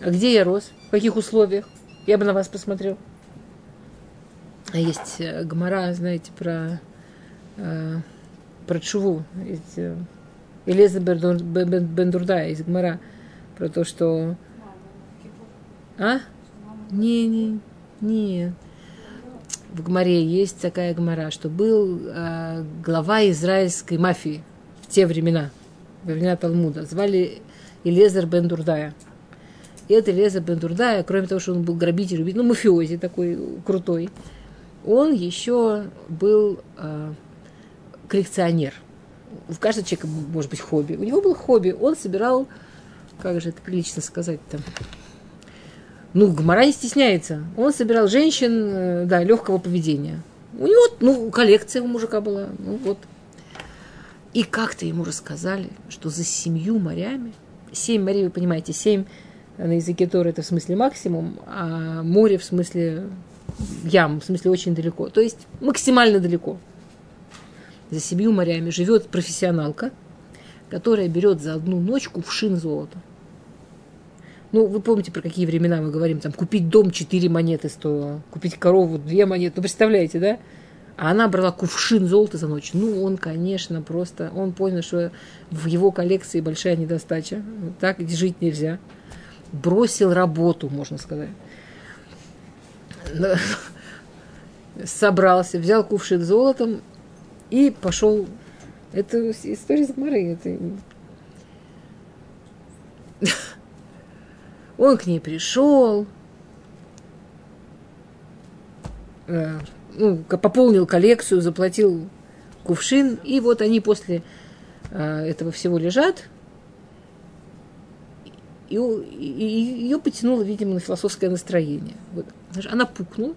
А где я рос? В каких условиях? Я бы на вас посмотрел. А есть э, гмора, знаете, про, э, про Чуву. Есть э, Элеза Бендурда из гмора. Про то, что... А? Не, не, не в Гмаре есть такая Гмара, что был э, глава израильской мафии в те времена, во времена Талмуда. Звали Илезер бен Дурдая. И этот Илезер бен Дурдая, кроме того, что он был грабитель, ну, мафиози такой крутой, он еще был э, коллекционер. У каждого человека может быть хобби. У него было хобби. Он собирал, как же это прилично сказать там, ну, Гмара не стесняется. Он собирал женщин, э, да, легкого поведения. У него, ну, коллекция у мужика была. Ну, вот. И как-то ему рассказали, что за семью морями, семь морей, вы понимаете, семь на языке Тора это в смысле максимум, а море в смысле ям, в смысле очень далеко. То есть максимально далеко. За семью морями живет профессионалка, которая берет за одну ночь кувшин золота. Ну, вы помните, про какие времена мы говорим, там, купить дом 4 монеты стоило, купить корову 2 монеты, ну, представляете, да? А она брала кувшин золота за ночь. Ну, он, конечно, просто, он понял, что в его коллекции большая недостача, так жить нельзя. Бросил работу, можно сказать. Собрался, взял кувшин золотом и пошел. Это история с Гмары. Это... Он к ней пришел, э, ну, пополнил коллекцию, заплатил кувшин, и вот они после э, этого всего лежат, и, и, ее потянуло, видимо, на философское настроение. Вот. Она пукнула,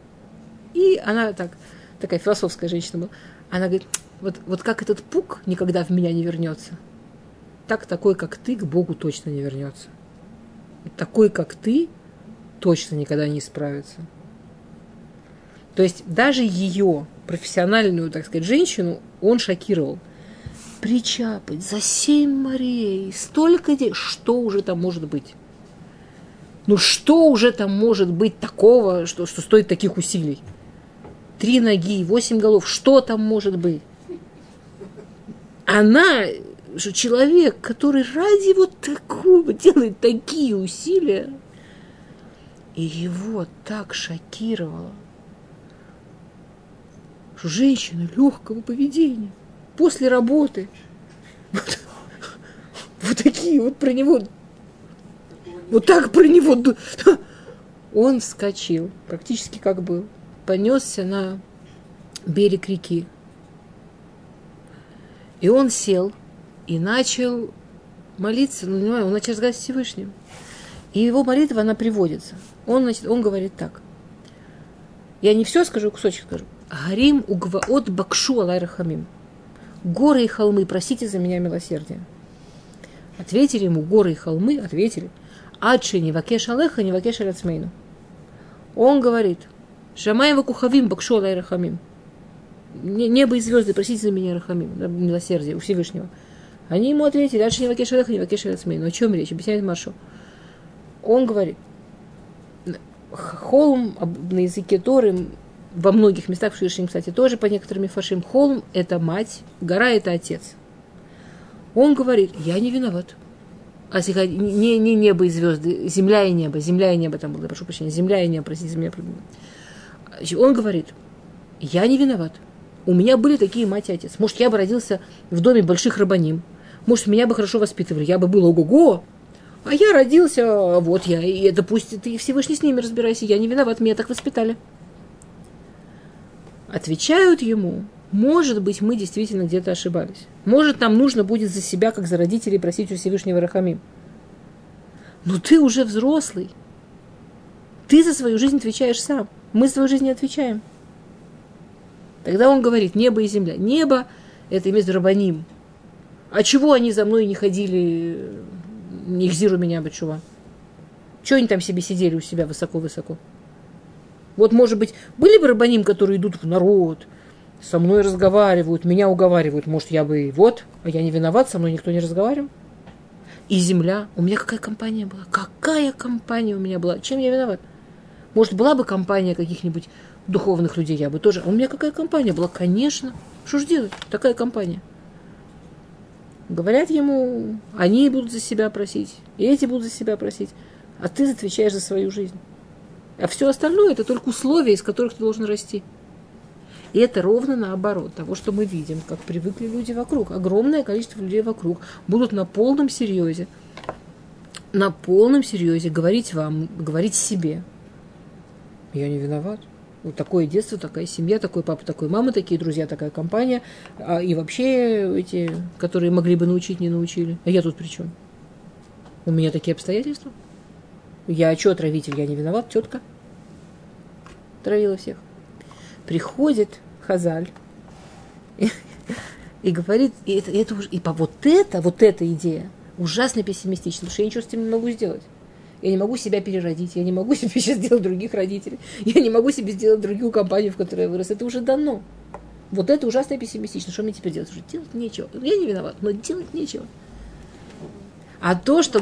и она так, такая философская женщина была. Она говорит, вот, вот как этот пук никогда в меня не вернется, так такой, как ты, к Богу точно не вернется такой, как ты, точно никогда не справится. То есть даже ее профессиональную, так сказать, женщину он шокировал. Причапать за семь морей, столько денег, что уже там может быть? Ну что уже там может быть такого, что, что стоит таких усилий? Три ноги, восемь голов, что там может быть? Она что человек, который ради вот такого делает такие усилия, и его так шокировало, что женщина легкого поведения после работы вот, вот такие вот про него вот так про него он вскочил, практически как был, понесся на берег реки. И он сел и начал молиться, ну, знаю, он начал разговаривать с Всевышним. И его молитва, она приводится. Он, значит, он говорит так. Я не все скажу, кусочек скажу. Гарим угваот бакшу алай рахамим. Горы и холмы, просите за меня милосердия. Ответили ему горы и холмы, ответили. Адши не вакеш алеха, не вакеш аляцмейну. Он говорит, Шамаева кухавим бакшу алай рахамим. Небо и звезды, просите за меня рахамим, милосердие у Всевышнего. Они ему ответили, Адши не вакеш алеха, не вакеш аляцмейну. О чем речь? Объясняет Маршу. Он говорит, холм на языке Торы во многих местах в Ширшим, кстати, тоже по некоторым фашим, холм – это мать, гора – это отец. Он говорит, я не виноват. А если не, не небо и звезды, земля и небо, земля и небо там было, прошу прощения, земля и небо, простите, земля. Он говорит, я не виноват. У меня были такие мать и отец. Может, я бы родился в доме больших рабаним. Может, меня бы хорошо воспитывали. Я бы был ого-го. А я родился, вот я, и это пусть ты Всевышний с ними разбирайся. Я не виноват, меня так воспитали отвечают ему, может быть, мы действительно где-то ошибались. Может, нам нужно будет за себя, как за родителей, просить у Всевышнего Рахамим. Но ты уже взрослый. Ты за свою жизнь отвечаешь сам. Мы за свою жизнь не отвечаем. Тогда он говорит, небо и земля. Небо – это имеет рабаним. А чего они за мной не ходили, не ихзиру меня, бачува? Чего они там себе сидели у себя высоко-высоко? Вот, может быть, были бы рабаним, которые идут в народ, со мной разговаривают, меня уговаривают. Может, я бы и вот, а я не виноват, со мной никто не разговаривал. И земля. У меня какая компания была? Какая компания у меня была? Чем я виноват? Может, была бы компания каких-нибудь духовных людей, я бы тоже. А у меня какая компания была? Конечно. Что ж делать? Такая компания. Говорят ему, они будут за себя просить, и эти будут за себя просить, а ты отвечаешь за свою жизнь. А все остальное это только условия, из которых ты должен расти. И это ровно наоборот того, что мы видим, как привыкли люди вокруг. Огромное количество людей вокруг будут на полном серьезе, на полном серьезе говорить вам, говорить себе. Я не виноват. Вот такое детство, такая семья, такой папа, такой мама, такие друзья, такая компания. А, и вообще эти, которые могли бы научить, не научили. А я тут при чем? У меня такие обстоятельства. Я что, отравитель, я не виноват, тетка. Травила всех. Приходит Хазаль и, и говорит, и это, это, и по вот это, вот эта идея ужасно пессимистична, потому что я ничего с этим не могу сделать. Я не могу себя переродить, я не могу себе сейчас сделать других родителей, я не могу себе сделать другую компанию, в которой я вырос. Это уже дано. Вот это ужасно пессимистично. Что мне теперь делать? Уже делать нечего. Я не виноват, но делать нечего. А то, что,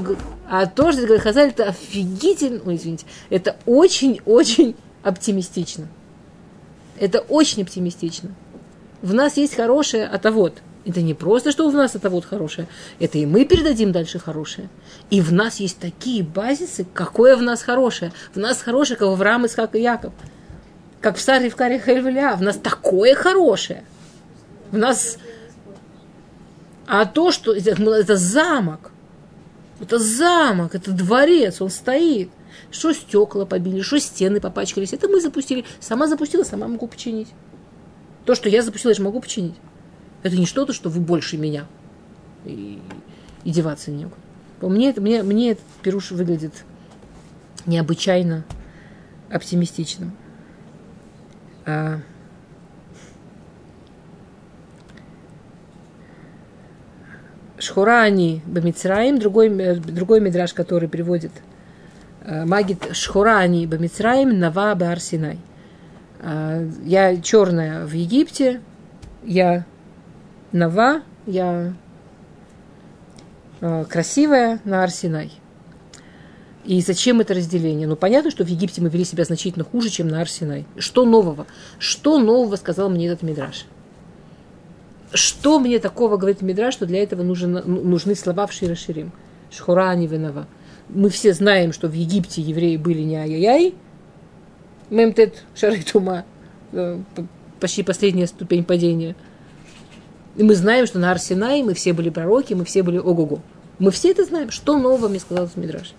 а то, что говорит Хазаль, это офигительно, ой, извините, это очень-очень оптимистично. Это очень оптимистично. В нас есть хорошее от вот. Это не просто, что в нас это вот хорошее. Это и мы передадим дальше хорошее. И в нас есть такие базисы, какое в нас хорошее. В нас хорошее, как в Авраам, Исхак и Яков. Как в Саре, в Каре, Хельвеля. В нас такое хорошее. В нас... А то, что это замок – это замок, это дворец, он стоит. Что стекла побили, что стены попачкались. Это мы запустили. Сама запустила, сама могу починить. То, что я запустила, я же могу починить. Это не что-то, что вы больше меня. И, и деваться некуда. Мне, мне, мне этот пируш выглядит необычайно оптимистичным. А, Шхурани Бамицраим, другой, э, другой мидраж, который приводит э, Магит Шхурани Бамицраим, Нава Барсинай. Э, я черная в Египте, я Нава, я красивая на Арсинай. И зачем это разделение? Ну, понятно, что в Египте мы вели себя значительно хуже, чем на Арсинай. Что нового? Что нового сказал мне этот мидраж? Что мне такого говорит Мидра, что для этого нужен, ну, нужны слова в Широширим? Шхура не винова. Мы все знаем, что в Египте евреи были не ай-яй-яй. Мемтет шаритума. Э, почти последняя ступень падения. И мы знаем, что на Арсенае мы все были пророки, мы все были ого-го. Мы все это знаем. Что нового мне сказал Мидраш?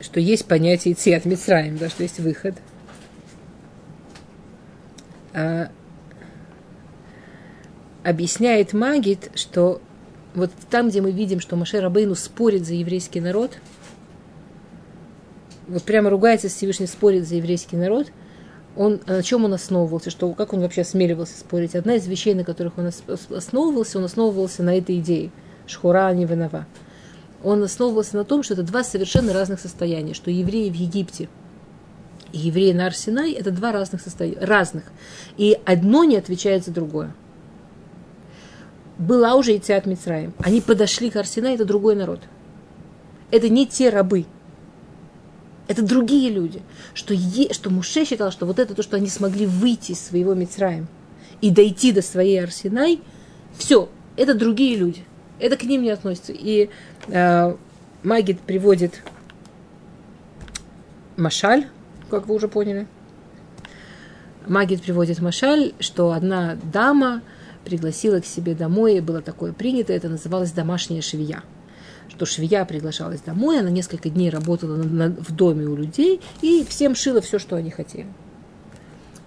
Что есть понятие Циат Мицраем, да, что есть выход – а, объясняет Магит, что вот там, где мы видим, что Маше Рабейну спорит за еврейский народ, вот прямо ругается Всевышний, спорит за еврейский народ, он, на чем он основывался, что, как он вообще осмеливался спорить. Одна из вещей, на которых он основывался, он основывался на этой идее. Шхура не винова. Он основывался на том, что это два совершенно разных состояния, что евреи в Египте и евреи на Арсенай – это два разных состояния, разных. И одно не отвечает за другое. Была уже Итиат Мицраем. Они подошли к Арсенай, это другой народ. Это не те рабы – это другие люди. Что, е, что Муше считал, что вот это то, что они смогли выйти из своего Мицраем и дойти до своей Арсенай, все, это другие люди. Это к ним не относится. И э, Магид приводит Машаль, как вы уже поняли. Магид приводит Машаль, что одна дама пригласила к себе домой, и было такое принято, это называлось домашняя швея что швея приглашалась домой, она несколько дней работала на, на, в доме у людей и всем шила все, что они хотели.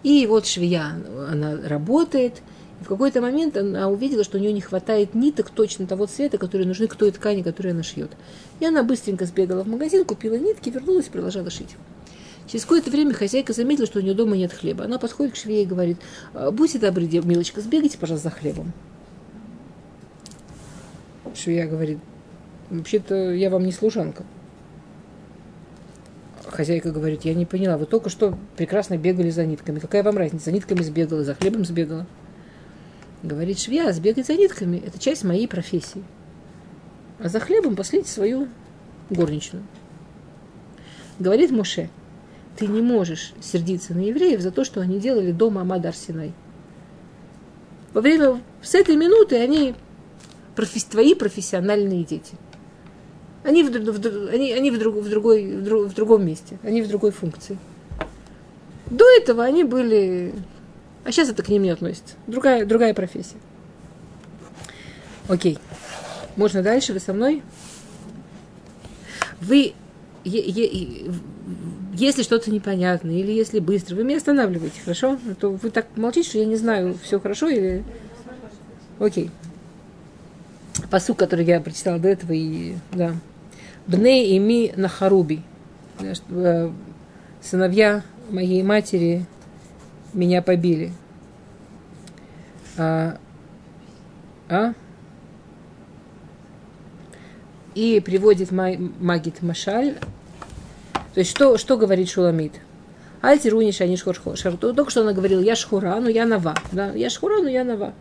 И вот швея, она работает, и в какой-то момент она увидела, что у нее не хватает ниток точно того цвета, которые нужны к той ткани, которую она шьет. И она быстренько сбегала в магазин, купила нитки, вернулась и продолжала шить. Через какое-то время хозяйка заметила, что у нее дома нет хлеба. Она подходит к швее и говорит, «А, будьте добры, милочка, сбегайте, пожалуйста, за хлебом. Швея говорит, вообще-то я вам не служанка. Хозяйка говорит, я не поняла, вы только что прекрасно бегали за нитками. Какая вам разница? За нитками сбегала, за хлебом сбегала. Говорит швея, сбегать за нитками – это часть моей профессии. А за хлебом послите свою горничную. Говорит Моше, ты не можешь сердиться на евреев за то, что они делали дома Амад Арсинай. Во время, с этой минуты они профи, твои профессиональные дети – они, в, в, они, они в, друг, в, другой, в, друг, в другом месте, они в другой функции. До этого они были... А сейчас это к ним не относится. Другая, другая профессия. Окей. Можно дальше? Вы со мной? Вы... Е, е, если что-то непонятно, или если быстро, вы меня останавливаете, хорошо? А то вы так молчите, что я не знаю, все хорошо или... Окей. Посук, который я прочитала до этого, и да. Бней ими на харуби. Э, сыновья моей матери меня побили. А, а? И приводит Магит Машаль. То есть, что, что говорит Шуламид? Альтируни шани шхор Только что она говорила, я шхура, но я нова. Да? Я шхура, но я нова.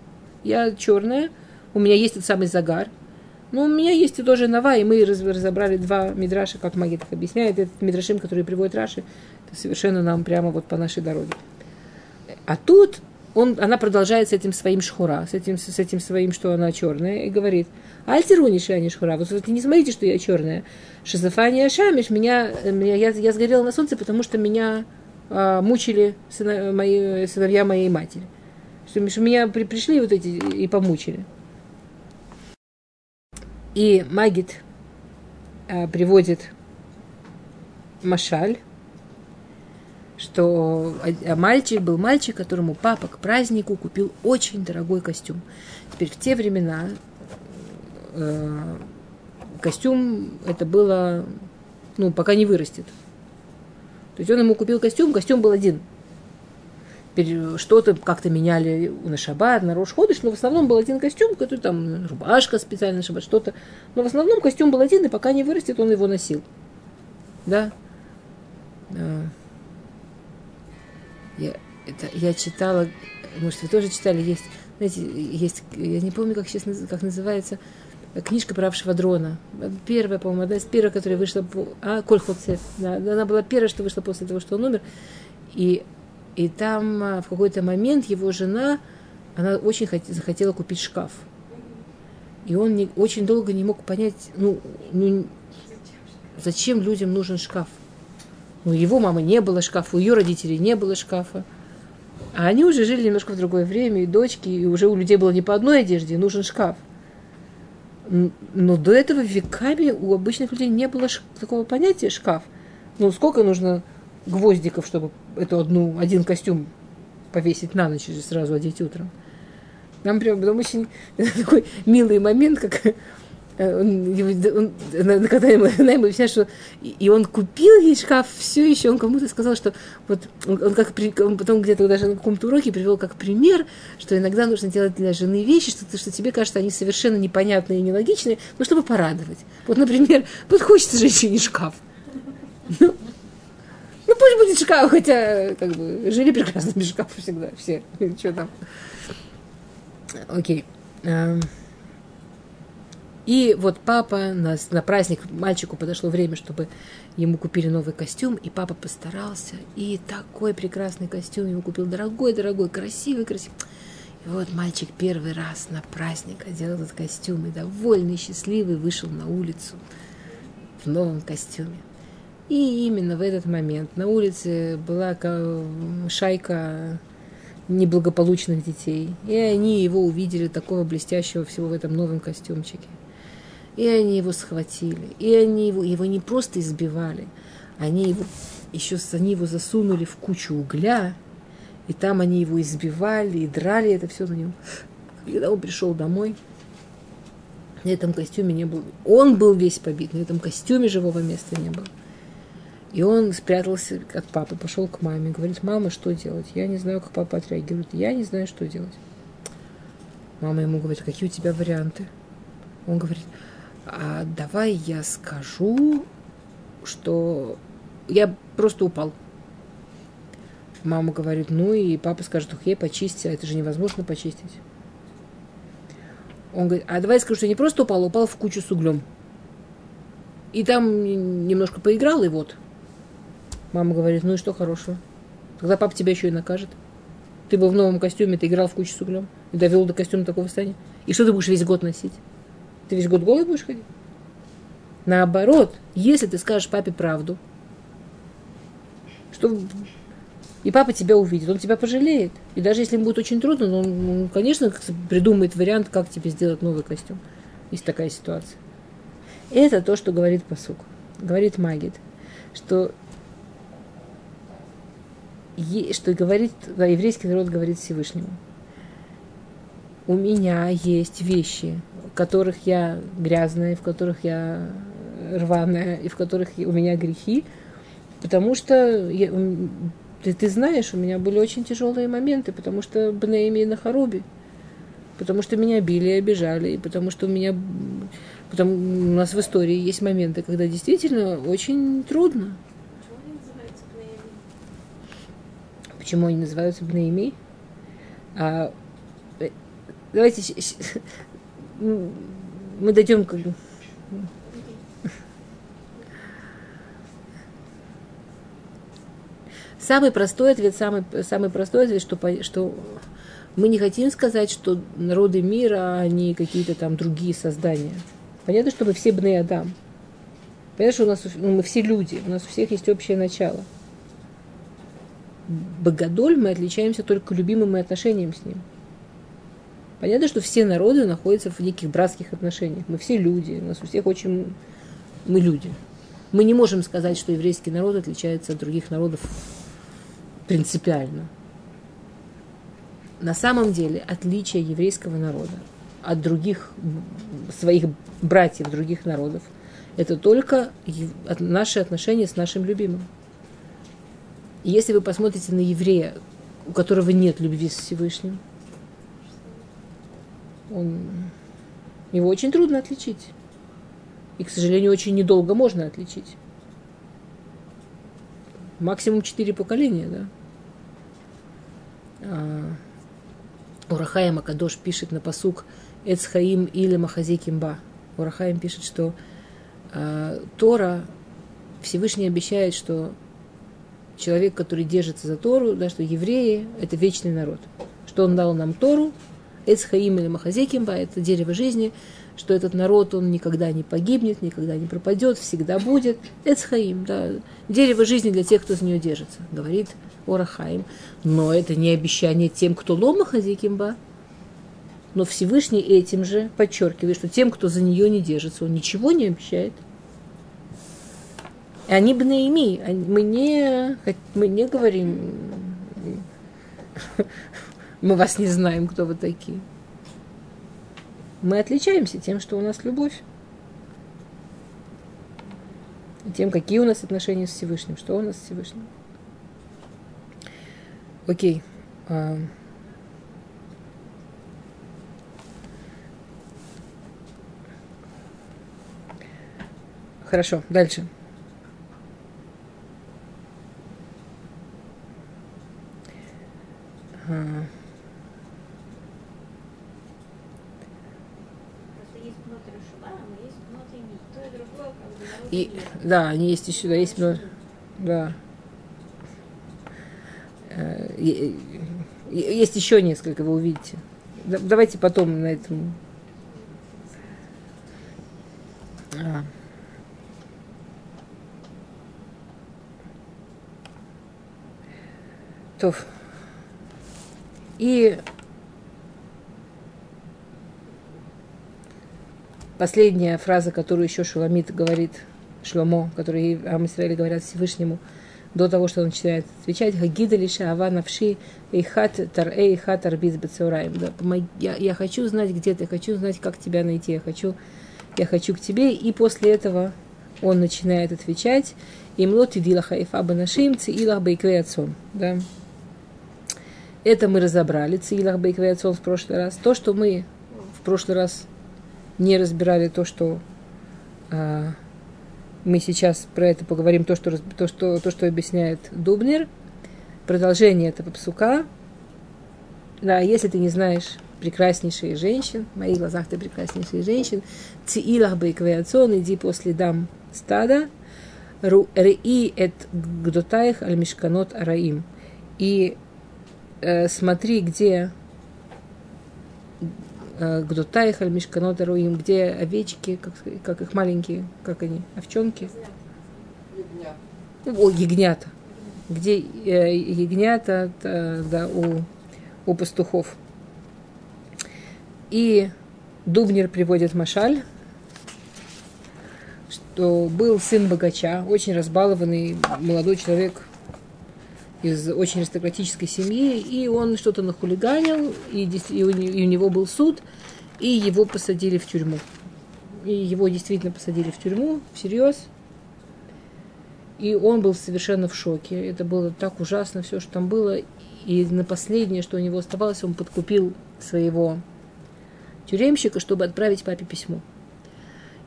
Я черная, у меня есть тот самый загар – ну, у меня есть и тоже нова, и мы разобрали два мидраша, как Магит их объясняет. Этот мидрашим, который приводит Раши, это совершенно нам прямо вот по нашей дороге. А тут он, она продолжает с этим своим шхура, с этим, с этим своим, что она черная, и говорит, альтеруни шани шхура, вот, вот не смотрите, что я черная. Шизофания шамиш, меня, меня я, я сгорела на солнце, потому что меня а, мучили сына, мои, сыновья моей матери. Что, что меня при, пришли вот эти и помучили. И Магит э, приводит Машаль, что мальчик был мальчик, которому папа к празднику купил очень дорогой костюм. Теперь в те времена э, костюм это было, ну, пока не вырастет. То есть он ему купил костюм, костюм был один – что-то как-то меняли на шаббат, на Рош Ходыш, но в основном был один костюм, который там рубашка специально шаббат, что-то. Но в основном костюм был один, и пока не вырастет, он его носил. Да? Я, это, я читала, может, вы тоже читали, есть, знаете, есть, я не помню, как сейчас как называется, книжка про Авшвадрона. Первая, по-моему, одна из первых, которая вышла, по, а, Коль Хоцев, да, она была первая, что вышла после того, что он умер. И и там а, в какой-то момент его жена, она очень захотела купить шкаф. И он не, очень долго не мог понять, ну, ну, зачем людям нужен шкаф. У его мамы не было шкафа, у ее родителей не было шкафа. А они уже жили немножко в другое время, и дочки, и уже у людей было не по одной одежде, нужен шкаф. Но до этого веками у обычных людей не было такого понятия шкаф. Ну, сколько нужно гвоздиков, чтобы эту одну, один костюм повесить на ночь и сразу одеть утром. Нам прям потом очень такой милый момент, как Э, он, он, когда ему, она ему объясняет, что и он купил ей шкаф, все еще он кому-то сказал, что вот он, он как он потом где-то даже на каком-то уроке привел как пример, что иногда нужно делать для жены вещи, что, что тебе кажется, они совершенно непонятные и нелогичные, но чтобы порадовать. Вот, например, вот хочется женщине шкаф. Ну, ну пусть будет шкаф, хотя как бы жили прекрасно без шкафа всегда, все. Что там? Окей. Okay. И вот папа на, на праздник, мальчику подошло время, чтобы ему купили новый костюм, и папа постарался, и такой прекрасный костюм ему купил, дорогой, дорогой, красивый, красивый. И вот мальчик первый раз на праздник одел этот костюм, и довольный, счастливый вышел на улицу в новом костюме. И именно в этот момент на улице была шайка неблагополучных детей. И они его увидели такого блестящего всего в этом новом костюмчике. И они его схватили. И они его, его не просто избивали, они его еще они его засунули в кучу угля, и там они его избивали и драли это все на нем. Когда он пришел домой, на этом костюме не был. Он был весь побит, на этом костюме живого места не было. И он спрятался от папы, пошел к маме, говорит, мама, что делать? Я не знаю, как папа отреагирует. Я не знаю, что делать. Мама ему говорит, какие у тебя варианты? Он говорит, а давай я скажу, что я просто упал. Мама говорит, ну и папа скажет, окей, почисти, а это же невозможно почистить. Он говорит, а давай я скажу, что я не просто упал, а упал в кучу с углем. И там немножко поиграл, и вот. Мама говорит, ну и что хорошего? Тогда папа тебя еще и накажет. Ты был в новом костюме, ты играл в кучу с углем и довел до костюма такого состояния. И что ты будешь весь год носить? Ты весь год голый будешь ходить? Наоборот, если ты скажешь папе правду, что и папа тебя увидит, он тебя пожалеет. И даже если ему будет очень трудно, он, он, конечно, придумает вариант, как тебе сделать новый костюм. Есть такая ситуация. Это то, что говорит посук. Говорит Магид, что, что говорит, еврейский народ говорит Всевышнему. У меня есть вещи, в которых я грязная, в которых я рваная, и в которых у меня грехи, потому что я, ты, ты знаешь, у меня были очень тяжелые моменты, потому что Бнееми на Харубе, потому что меня били и обижали, и потому что у меня потому, у нас в истории есть моменты, когда действительно очень трудно. Почему они называются Бнееми? А, давайте мы дойдем к... Самый простой ответ, самый, самый простой ответ, что, что мы не хотим сказать, что народы мира, они какие-то там другие создания. Понятно, что мы все бны Адам. Понятно, что у нас ну, мы все люди, у нас у всех есть общее начало. Богодоль мы отличаемся только любимым и отношением с ним. Понятно, что все народы находятся в неких братских отношениях. Мы все люди, у нас у всех очень... Мы люди. Мы не можем сказать, что еврейский народ отличается от других народов принципиально. На самом деле отличие еврейского народа от других своих братьев других народов это только наши отношения с нашим любимым. Если вы посмотрите на еврея, у которого нет любви с Всевышним, он, его очень трудно отличить. И, к сожалению, очень недолго можно отличить. Максимум четыре поколения, да. А, Урахаем Акадош пишет на посук Эцхаим или Махазикимба. Урахаем пишет, что а, Тора, Всевышний обещает, что человек, который держится за Тору, да, что евреи – это вечный народ. Что он дал нам Тору, Эцхаим или Махазекимба, это дерево жизни, что этот народ, он никогда не погибнет, никогда не пропадет, всегда будет. Эцхаим, да, дерево жизни для тех, кто за нее держится, говорит Орахаим. Но это не обещание тем, кто лома Хазекимба. Но Всевышний этим же подчеркивает, что тем, кто за нее не держится, он ничего не обещает. И они бы наими, мы не, мы не говорим мы вас не знаем, кто вы такие. мы отличаемся тем, что у нас любовь. Тем, какие у нас отношения с Всевышним, что у нас с Всевышним. Окей. А, Хорошо, дальше. А. И, да, они есть еще, да, есть много, да. Э, есть еще несколько, вы увидите. Давайте потом на этом. А. И последняя фраза, которую еще Шуламит говорит, Шломо, который Амисраили говорят Всевышнему, до того, что он начинает отвечать, Хагида лиша ава навши эйхат тар эйхат арбиз бецураем. Я, я хочу знать, где ты, хочу знать, как тебя найти, я хочу, я хочу к тебе. И после этого он начинает отвечать, и дилаха ифа банашим циилах бейквеяцон. Да? Это мы разобрали, Циилах Бейквеяцон в прошлый раз. То, что мы в прошлый раз не разбирали, то, что а, мы сейчас про это поговорим, то, что, то, что, то, что объясняет Дубнер. Продолжение этого псука. Да, если ты не знаешь прекраснейшие женщин, в моих глазах ты прекраснейшие женщин, Циилах Бейквеяцон, иди после дам стада, Ри эт гдотаих аль мишканот араим. И э, смотри, где э, Гдутайх, Аль-Мишканот, Руим, где овечки, как, как их маленькие, как они, овчонки? Ягнята. О, ягнята. Где э, ягнята, э, да, у, у пастухов. И Дубнер приводит Машаль, что был сын богача, очень разбалованный молодой человек, из очень аристократической семьи, и он что-то нахулиганил, и, и, у, и у него был суд, и его посадили в тюрьму. И его действительно посадили в тюрьму, всерьез. И он был совершенно в шоке. Это было так ужасно, все, что там было. И на последнее, что у него оставалось, он подкупил своего тюремщика, чтобы отправить папе письмо.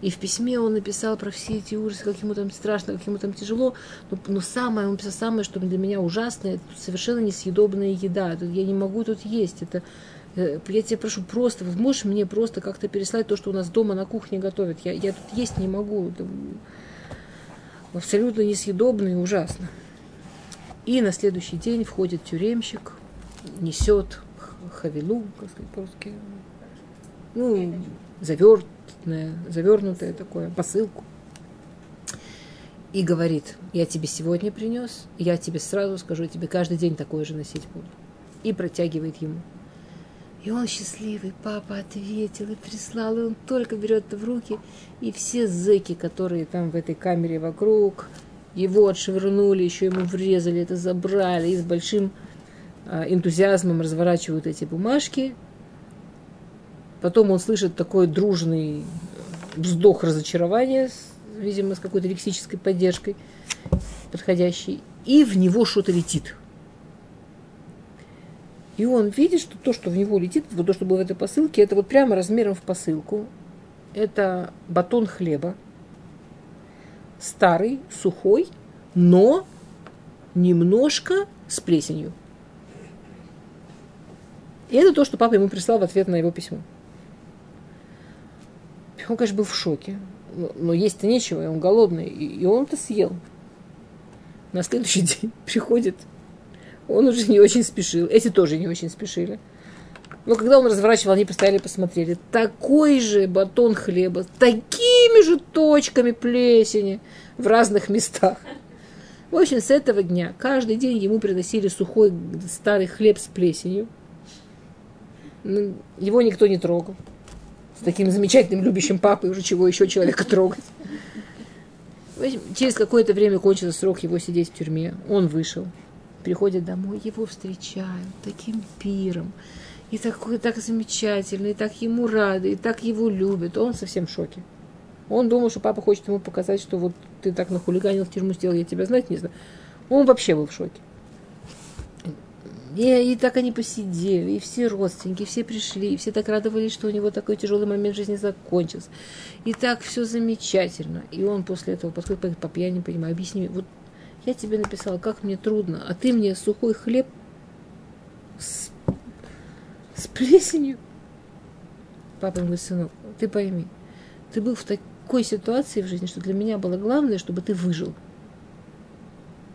И в письме он написал про все эти ужасы, как ему там страшно, как ему там тяжело. Но, но самое, он писал самое, что для меня ужасно, это совершенно несъедобная еда. Я не могу тут есть. Это, э, я тебя прошу просто, вот можешь мне просто как-то переслать то, что у нас дома на кухне готовят. Я, я тут есть не могу. Это абсолютно несъедобно и ужасно. И на следующий день входит тюремщик, несет хавилу, как сказать по-русски, ну, заверт, завернутое, завернутое такое, посылку. И говорит, я тебе сегодня принес, я тебе сразу скажу, тебе каждый день такое же носить буду. И протягивает ему. И он счастливый, папа ответил и прислал, и он только берет в руки, и все зэки, которые там в этой камере вокруг, его отшвырнули, еще ему врезали, это забрали, и с большим а, энтузиазмом разворачивают эти бумажки, Потом он слышит такой дружный вздох разочарования, видимо, с какой-то лексической поддержкой подходящей, и в него что-то летит. И он видит, что то, что в него летит, вот то, что было в этой посылке, это вот прямо размером в посылку. Это батон хлеба, старый, сухой, но немножко с плесенью. И это то, что папа ему прислал в ответ на его письмо. Он, конечно, был в шоке. Но есть-то нечего, и он голодный. И он это съел. На следующий день приходит. Он уже не очень спешил. Эти тоже не очень спешили. Но когда он разворачивал, они постояли посмотрели. Такой же батон хлеба, такими же точками плесени в разных местах. В общем, с этого дня каждый день ему приносили сухой старый хлеб с плесенью. Его никто не трогал таким замечательным любящим папой, уже чего еще человека трогать. Через какое-то время кончился срок его сидеть в тюрьме. Он вышел, приходит домой, его встречают таким пиром. и такой, так замечательный, и так ему рады, и так его любят. Он совсем в шоке. Он думал, что папа хочет ему показать, что вот ты так нахулиганил, в тюрьму сделал, я тебя знать не знаю. Он вообще был в шоке. И, и так они посидели, и все родственники, все пришли, и все так радовались, что у него такой тяжелый момент жизни закончился. И так все замечательно. И он после этого, поскольку папа, я не понимаю, объясни мне, вот я тебе написала, как мне трудно, а ты мне сухой хлеб с, с плесенью. Папа говорит, сынок, ты пойми, ты был в такой ситуации в жизни, что для меня было главное, чтобы ты выжил.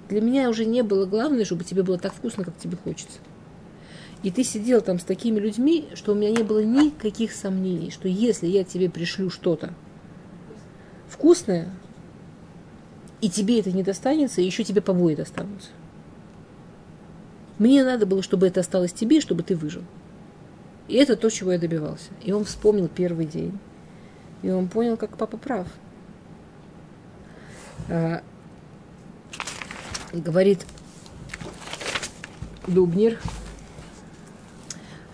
Для меня уже не было главное, чтобы тебе было так вкусно, как тебе хочется. И ты сидел там с такими людьми, что у меня не было никаких сомнений, что если я тебе пришлю что-то вкусное, и тебе это не достанется, еще тебе побои достанутся. Мне надо было, чтобы это осталось тебе, чтобы ты выжил. И это то, чего я добивался. И он вспомнил первый день. И он понял, как папа прав. Говорит Дубнер,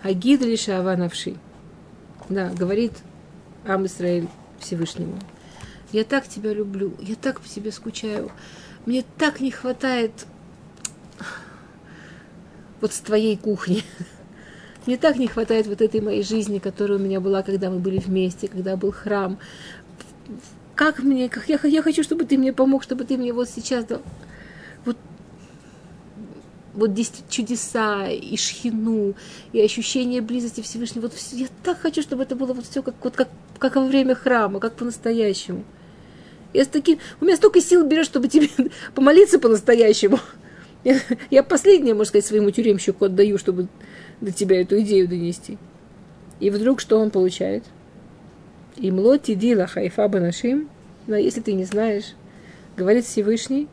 Агид лишь навши. Да, говорит Ам Исраиль Всевышнему. Я так тебя люблю, я так по тебе скучаю. Мне так не хватает вот с твоей кухни. Мне так не хватает вот этой моей жизни, которая у меня была, когда мы были вместе, когда был храм. Как мне, как я, я хочу, чтобы ты мне помог, чтобы ты мне вот сейчас дал вот чудеса, и шхину, и ощущение близости Всевышнего. Вот я так хочу, чтобы это было вот все как, вот как, как во время храма, как по-настоящему. Я с таким, у меня столько сил берешь, чтобы тебе помолиться по-настоящему. Я, я последнее, можно сказать, своему тюремщику отдаю, чтобы до тебя эту идею донести. И вдруг что он получает? Имлоти дила хайфа банашим. Но если ты не знаешь, говорит Всевышний,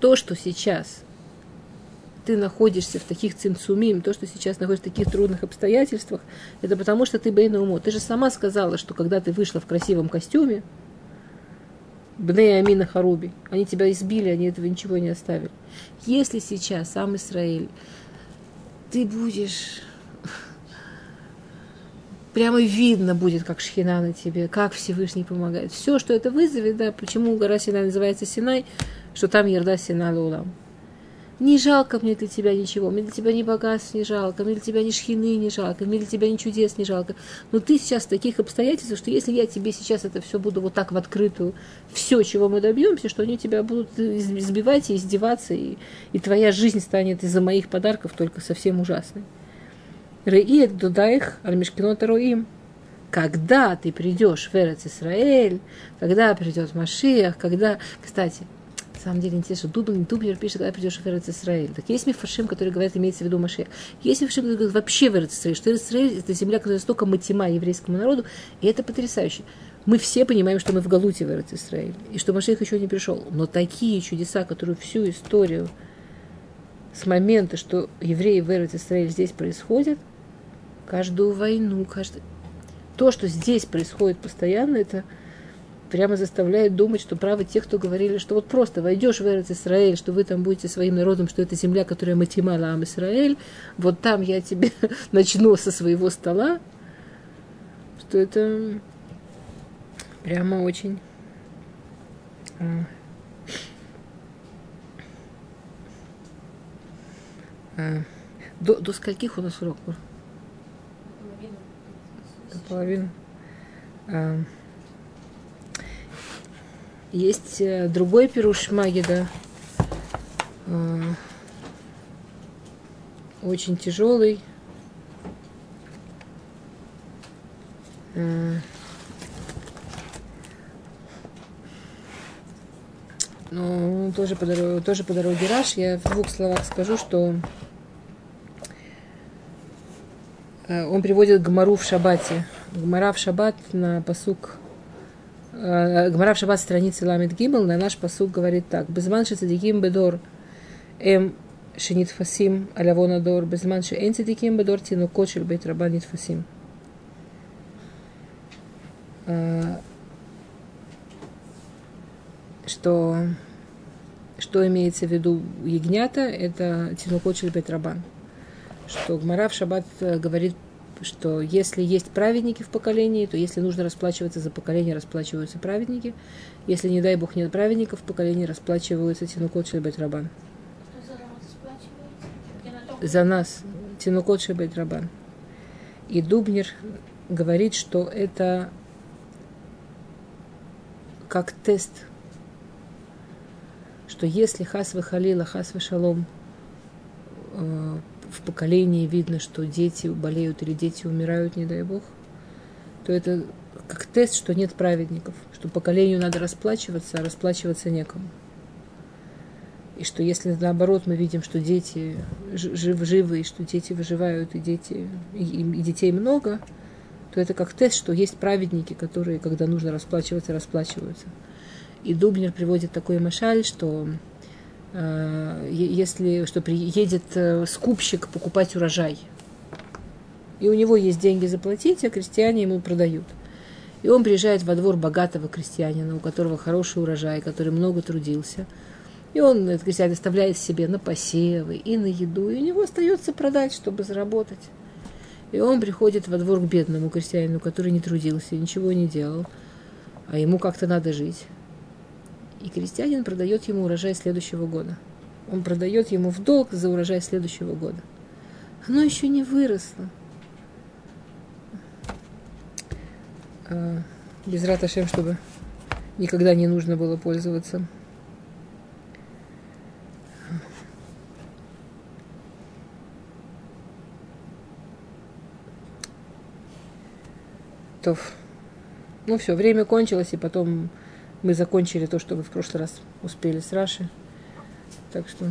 то, что сейчас ты находишься в таких цинцумим, то, что сейчас находишься в таких трудных обстоятельствах, это потому, что ты бейна умо. Ты же сама сказала, что когда ты вышла в красивом костюме, Бней Амина Харуби, они тебя избили, они этого ничего не оставили. Если сейчас сам Израиль, ты будешь прямо видно будет, как Шхина на тебе, как Всевышний помогает. Все, что это вызовет, да, почему гора Синай называется Синай, что там Ерда Сина Лулам. Не жалко мне для тебя ничего, мне для тебя ни богатств не жалко, мне для тебя ни шхины не жалко, мне для тебя ни чудес не жалко. Но ты сейчас в таких обстоятельствах, что если я тебе сейчас это все буду вот так в открытую, все, чего мы добьемся, что они тебя будут избивать и издеваться, и, и твоя жизнь станет из-за моих подарков только совсем ужасной. Реиет дудаих альмишкинот роим. Когда ты придешь в Эрец Исраэль, когда придет Машиах, когда... Кстати, самом деле интересно, Дубин, Дубнер пишет, когда придешь в Эрец Исраиль. Так есть мифашим, который говорит, имеется в виду Маше. Есть мифашим, который говорит вообще в Эрец Исраиль, что Эрец Исраиль это земля, которая столько матима еврейскому народу, и это потрясающе. Мы все понимаем, что мы в Галуте в Эрец Исраиль, и что Машех еще не пришел. Но такие чудеса, которые всю историю с момента, что евреи в Эрец Исраиль здесь происходят, каждую войну, каждый... то, что здесь происходит постоянно, это прямо заставляет думать, что правы те, кто говорили, что вот просто войдешь в Эрец Исраэль, что вы там будете своим народом, что это земля, которая матимала Ам Исраэль, вот там я тебе начну со своего стола, что это прямо очень а, а, до, до скольких у нас урок? До половины. А, есть э, другой пируш Магида, э, очень тяжелый. Э, ну, тоже по, дороге, тоже по дороге Раш. Я в двух словах скажу, что он приводит Гмару в Шабате. Гмара в Шаббат на посук Гмара в Шаббат страницы Ламит Гимл, на наш посуд говорит так. Безман цадиким бедор эм шинит фасим алявона дор, безман эн цадиким бедор тину кочель бейт рабанит фасим. Э, что, что имеется в виду ягнята, это тинукочель бейт рабан. что Гмара в Шаббат э, говорит, что если есть праведники в поколении, то если нужно расплачиваться за поколение, расплачиваются праведники. Если, не дай бог, нет праведников в поколении, расплачиваются Тинукот Шельбет Рабан. За нас. Тинукот Шельбет Рабан. И Дубнер говорит, что это как тест, что если хас халила, хас шалом э, в поколении видно, что дети болеют или дети умирают, не дай бог, то это как тест, что нет праведников, что поколению надо расплачиваться, а расплачиваться некому. И что если наоборот мы видим, что дети жив, живы, и что дети выживают, и, дети, и, и детей много, то это как тест, что есть праведники, которые, когда нужно расплачиваться, расплачиваются. И Дубнер приводит такой машаль, что если что приедет э, скупщик покупать урожай, и у него есть деньги заплатить, а крестьяне ему продают. И он приезжает во двор богатого крестьянина, у которого хороший урожай, который много трудился. И он, этот крестьянин, оставляет себе на посевы и на еду, и у него остается продать, чтобы заработать. И он приходит во двор к бедному крестьянину, который не трудился, ничего не делал, а ему как-то надо жить. И крестьянин продает ему урожай следующего года. Он продает ему в долг за урожай следующего года. Оно еще не выросло. А, без раташем, чтобы никогда не нужно было пользоваться. То, ну все, время кончилось, и потом мы закончили то, что вы в прошлый раз успели с Раши. Так что...